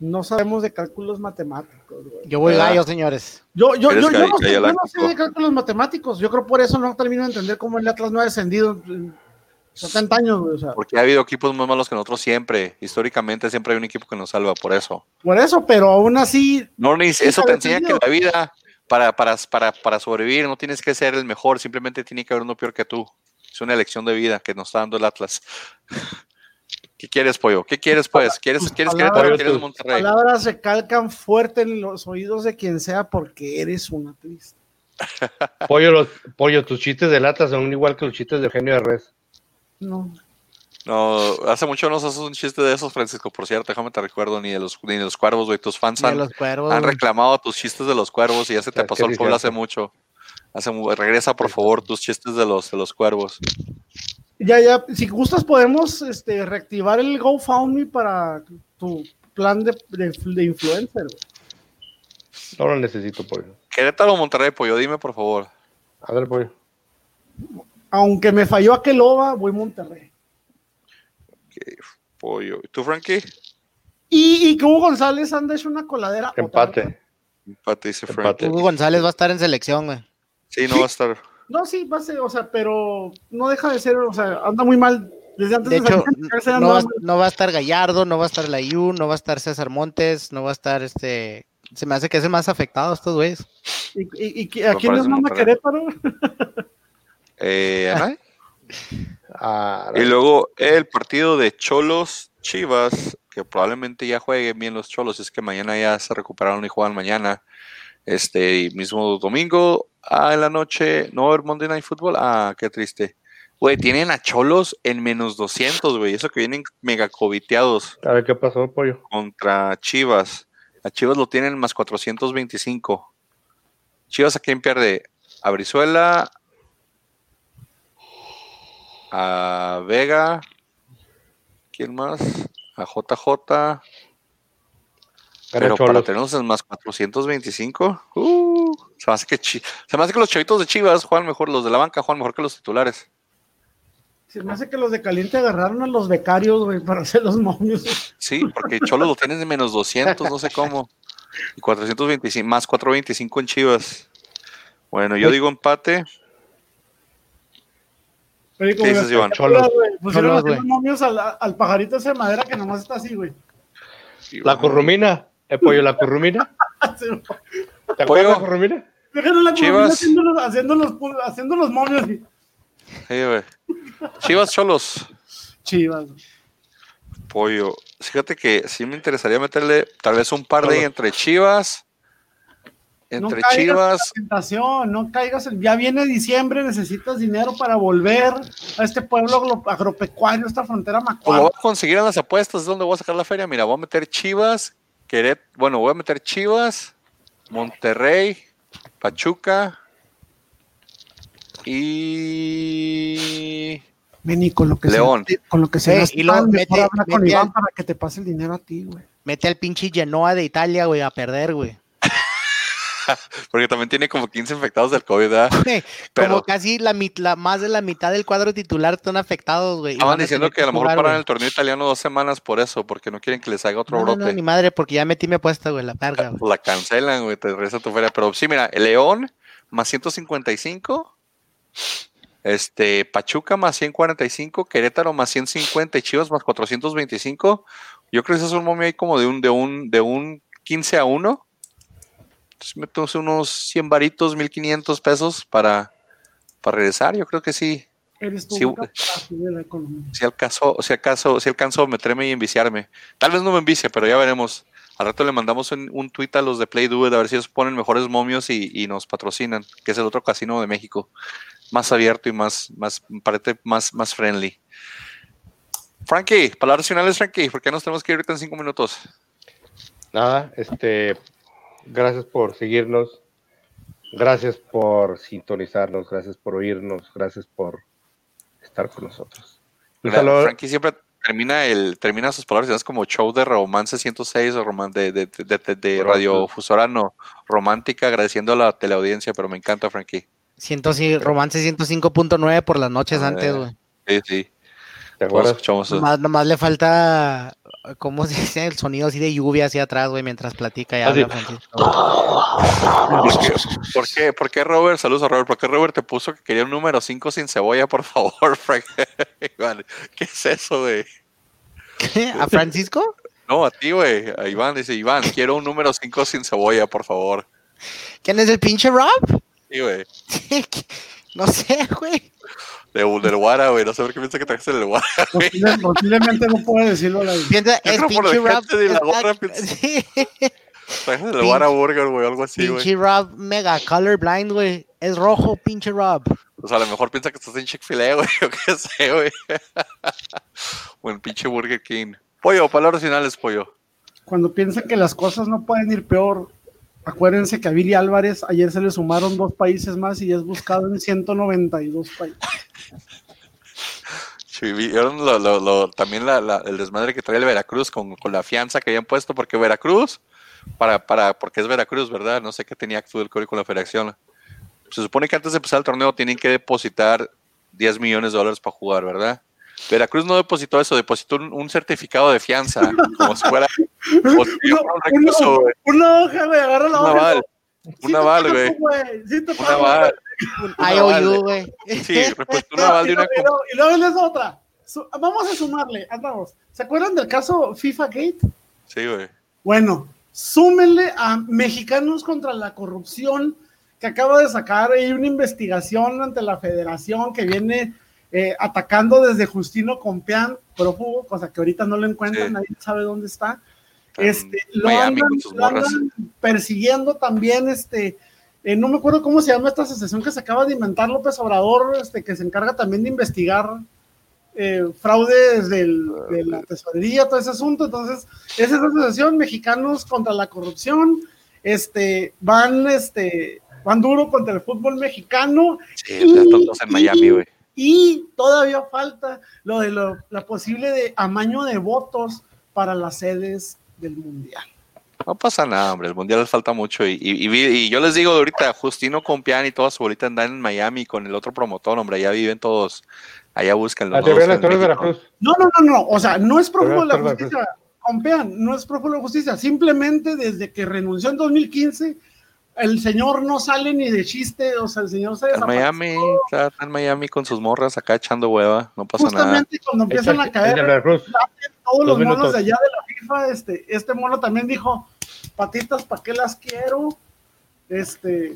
No sabemos de cálculos matemáticos, güey. Yo voy ¿Verdad? gallo, señores. Yo, yo, yo, yo no sé, yo no sé de cálculos matemáticos. Yo creo por eso no termino de entender cómo el Atlas no ha descendido en 70 años, güey. O sea, Porque ha habido equipos más malos que nosotros siempre. Históricamente siempre hay un equipo que nos salva, por eso. por eso, pero aún así, No, ni Sí, eso te enseña que la vida, para, para, para, para sobrevivir, no tienes que ser el mejor, simplemente tiene que haber uno peor que tú. Es una elección de vida que nos está dando el Atlas. ¿Qué quieres, pollo? ¿Qué quieres, pues? ¿Quieres, ¿quieres palabras- Querétaro o quieres Monterrey? palabras se calcan fuerte en los oídos de quien sea porque eres una triste. Pollo, los, pollo, tus chistes de lata son igual que los chistes de Eugenio de Res. No. No, hace mucho no haces un chiste de esos, Francisco, por cierto, déjame te recuerdo, ni de los, ni de los cuervos, güey. Tus fans han, cuervos. han reclamado tus chistes de los cuervos y ya se te Ah, pasó el pueblo hace mucho. Hace, regresa, por favor, tus chistes de los, de los cuervos. Ya, ya, si gustas podemos este, reactivar el GoFundMe para tu plan de, de, de influencer. güey. No lo necesito, pollo. Querétaro o Monterrey, pollo, dime, por favor. A ver, pollo. Aunque me falló aquel OVA, voy Monterrey. Ok, pollo. ¿Y tú, Frankie? Y, y que Hugo González anda hecho una coladera. Empate. Empate, dice. Frankie. Hugo González va a estar en selección, güey. Sí, no va a estar. No, sí, va a ser, o sea, pero no deja de ser, o sea, anda muy mal. Desde antes De de, hecho, salir, se no va, mal. no va a estar Gallardo, no va a estar Layú, no va a estar César Montes, no va a estar este. Se me hace que es el más afectado estos güeyes. ¿Y, y, a quién les manda. Querétaro? Eh, ajá. Ah, y luego el partido de Cholos Chivas, que probablemente ya jueguen bien los Cholos, es que mañana ya se recuperaron y juegan mañana. Este mismo domingo ah, en la noche, no haber Monday Night Football. Ah, qué triste. Güey, tienen a Cholos en menos 200, güey. Eso que vienen mega coviteados a ver qué pasó, pollo. contra Chivas. A Chivas lo tienen más 425. Chivas a quién pierde? A Brizuela, a Vega, ¿quién más? A JJ. Pero para tenerlos en más 425, uh, se, me hace que Chi- se me hace que los chavitos de Chivas juegan mejor, los de la banca juegan mejor que los titulares. Se me hace que los de Caliente agarraron a los becarios, güey, para hacer los momios. Sí, porque Cholos lo tienen de menos 200, no sé cómo. Y 425, más 425 en Chivas. Bueno, yo digo empate. Oye, como ¿Qué dices, Iván? Cholos. güey, Pusieron los momios al, al pajarito ese de madera que nomás está así, güey. La currumina. El pollo, la currumina. ¿Te acuerdas Pollo. de la currumina? Déjenlo la Chivas. curvina haciendo los, haciendo los, haciendo los momios. y- Sí, güey. Chivas Cholos. Chivas. Pollo. Fíjate que sí me interesaría meterle tal vez un par de ahí entre Chivas. No Entre caigas en Chivas. la tentación, no caigas. en- Ya viene diciembre, necesitas dinero para volver a este pueblo agro- agropecuario, esta frontera Pues lo voy a conseguir en las apuestas, es donde voy a sacar la feria. Mira, voy a meter Chivas, Queret, bueno, voy a meter Chivas, Monterrey, Pachuca y Vení, con lo que León. se, con lo que se Sí, y mejor mete- habla con mete Iván al- para que te pase el dinero a ti, güey. Mete al pinche Genoa de Italia, güey, a perder, güey. porque también tiene como 15 infectados del COVID, ¿verdad? Como Pero casi la, la- más de la mitad del cuadro titular están afectados, güey. estaban diciendo que a lo mejor paran el torneo italiano dos semanas por eso, porque no quieren que les haga otro No, brote. no, ni madre, porque ya metí mi apuesta, güey, la verga, güey. La cancelan, güey, te regresa tu feria. Pero sí, mira, León más 155, este, Pachuca más 145, Querétaro más 150 y Chivas más 425. Yo creo que ese es un momio ahí como de un, de un, de un 15 a 1. Entonces meto unos 100 varitos, 1500 pesos para, para regresar. Yo creo que sí. Eres tú Sí, la economía. Si alcanzó, si acaso, si alcanzo a meterme y enviciarme. Tal vez no me envicie, pero ya veremos. Al rato le mandamos un, un tweet a los de Play Do It a ver si ellos ponen mejores momios y, y nos patrocinan, que es el otro casino de México. Más abierto y más, más, parece más, más friendly. Frankie, palabras finales, Frankie, ¿por qué nos tenemos que ir ahorita en cinco minutos? Nada, este, gracias por seguirnos, gracias por sintonizarnos, gracias por oírnos, gracias por estar con nosotros. Un saludo, Frankie siempre termina el termina sus palabras finales como show de romance 106 o roman de, de, de, de- de radiofusora no romántica agradeciendo a la teleaudiencia, pero me encanta Frankie. Ciento sí- romance 105.9 por las noches Ah, antes, güey. Sí, sí. ¿te acuerdas? escuchamos eso. Nomás, nomás le falta, ¿cómo se dice? El sonido así de lluvia hacia atrás, güey, mientras platica y Así. habla Francisco. ¿Por qué, por, qué, por qué Robert? Saludos a Robert. ¿Por qué Robert te puso que quería un número 5 sin cebolla, por favor, Frank? Iván, ¿qué es eso, güey? ¿Qué? ¿A Francisco? No, a ti, güey. A Iván dice, Iván, quiero un número 5 sin cebolla, por favor. ¿Quién es el pinche Rob? Sí, güey. no sé, güey. De- del Guara, güey. No sé por qué piensa que trajiste el Guara. Posible- Posiblemente no puede decirlo la Piensa, Yo es creo por pinche gente de la gorra, piensa- sí, Trajiste el Guara Burger, güey, algo así, güey. pinche Rob mega colorblind, güey. Es rojo, pinche Rob. O sea, a lo mejor piensa que estás en Chick-fil-A, güey, o qué sé, güey. o en pinche Burger King. Pollo, palabras finales, pollo. Cuando piensan que las cosas no pueden ir peor, acuérdense que a Billy Álvarez ayer se le sumaron dos países más y es buscado en 192 países. Vieron lo- lo- lo- también el desmadre que trae el Veracruz con, la fianza que habían puesto, porque Veracruz, para, para, porque es Veracruz, ¿verdad? No sé qué tenía del código con la federación. Se supone que antes de empezar el torneo tienen que depositar 10 millones de dólares para jugar, ¿verdad? Veracruz no depositó eso, depositó un, un certificado de fianza, como si fuera, como si fuera un recurso, güey. Una hoja, güey, agarra la Un hoja. aval, Sí un te aval, pago, güey. Un aval. IOU, güey. Sí, repuesto un aval de y, una y luego- y luego les otra. Su- vamos a sumarle, andamos. ¿Se acuerdan del caso FIFA Gate? Sí, güey. Bueno, súmenle a Mexicanos contra la Corrupción, que acaba de sacar ahí una investigación ante la federación que viene eh, atacando desde Justino Compeán, prófugo, cosa que ahorita no lo encuentran, Sí. nadie sabe dónde está. Este, lo, Miami andan, lo andan persiguiendo también, este, eh, no me acuerdo cómo se llama esta asociación que se acaba de inventar López Obrador, este, que se encarga también de investigar eh, fraudes del- de la tesorería, todo ese asunto. Entonces, esa es la asociación Mexicanos contra la Corrupción. Este, van, este, van duro contra el fútbol mexicano Sí, están todos en Miami, güey. Y todavía falta lo de lo- la posible de amaño de votos para las sedes del mundial. No pasa nada, hombre. El mundial les falta mucho. Y, y- y y yo les digo ahorita, Justino Compián y toda su bolita andan en Miami con el otro promotor, hombre. Allá viven todos. Allá buscan Ah, Veracruz. No, no, no, no, o sea, no es prófugo de la justicia, compean, no es prófugo de la justicia, simplemente desde que renunció en 2015, el señor no sale ni de chiste, o sea, el señor se En desapareció. Miami, está está en Miami con sus morras acá echando hueva. No pasa nada. Justamente cuando empiezan a caer todos los monos de allá de la FIFA, este, este mono también dijo, patitas, ¿para qué las quiero? Este,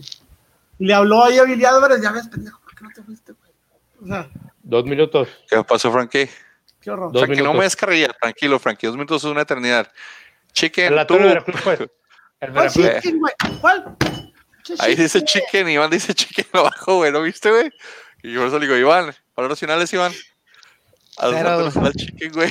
y le habló ahí a Billy Álvarez, ya ves, pendejo, ¿por qué no te fuiste, güey? O sea, Dos minutos. ¿Qué pasó, Frankie? qué horror. Dos Frankie, no minutos. me descarrillas, tranquilo, Frankie. Dos minutos es una eternidad. Chicken, En la tú. torre de pues. El ¿Cuál chicken, güey? ¿Cuál? Che, Ahí dice chicken. Iván dice chicken abajo, güey. ¿No viste, güey? Y yo por eso le digo, Iván, palabras finales, Iván. Al chicken, güey.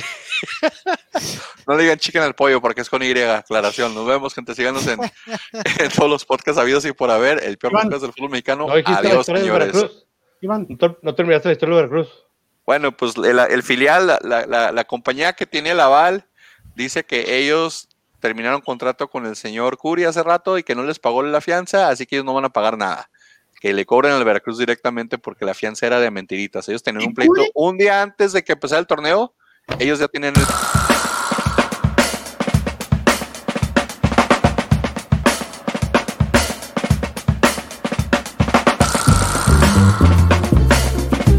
no le digan chicken al pollo porque es con Y, aclaración. Nos vemos, gente. Síganos en, en todos los podcasts habidos y por haber. El peor Iván. podcast del fútbol mexicano. No Adiós, señores. Iván, No ter- No terminaste la historia de Veracruz. Bueno, pues el, el filial, la, la- la- la compañía que tiene el aval, dice que ellos terminaron contrato con el señor Curi hace rato y que no les pagó la fianza, así que ellos no van a pagar nada. Que le cobren al Veracruz directamente porque la fianza era de mentiritas. Ellos tenían ¿Y un pleito un día antes de que empezara el torneo. Ellos ya tienen el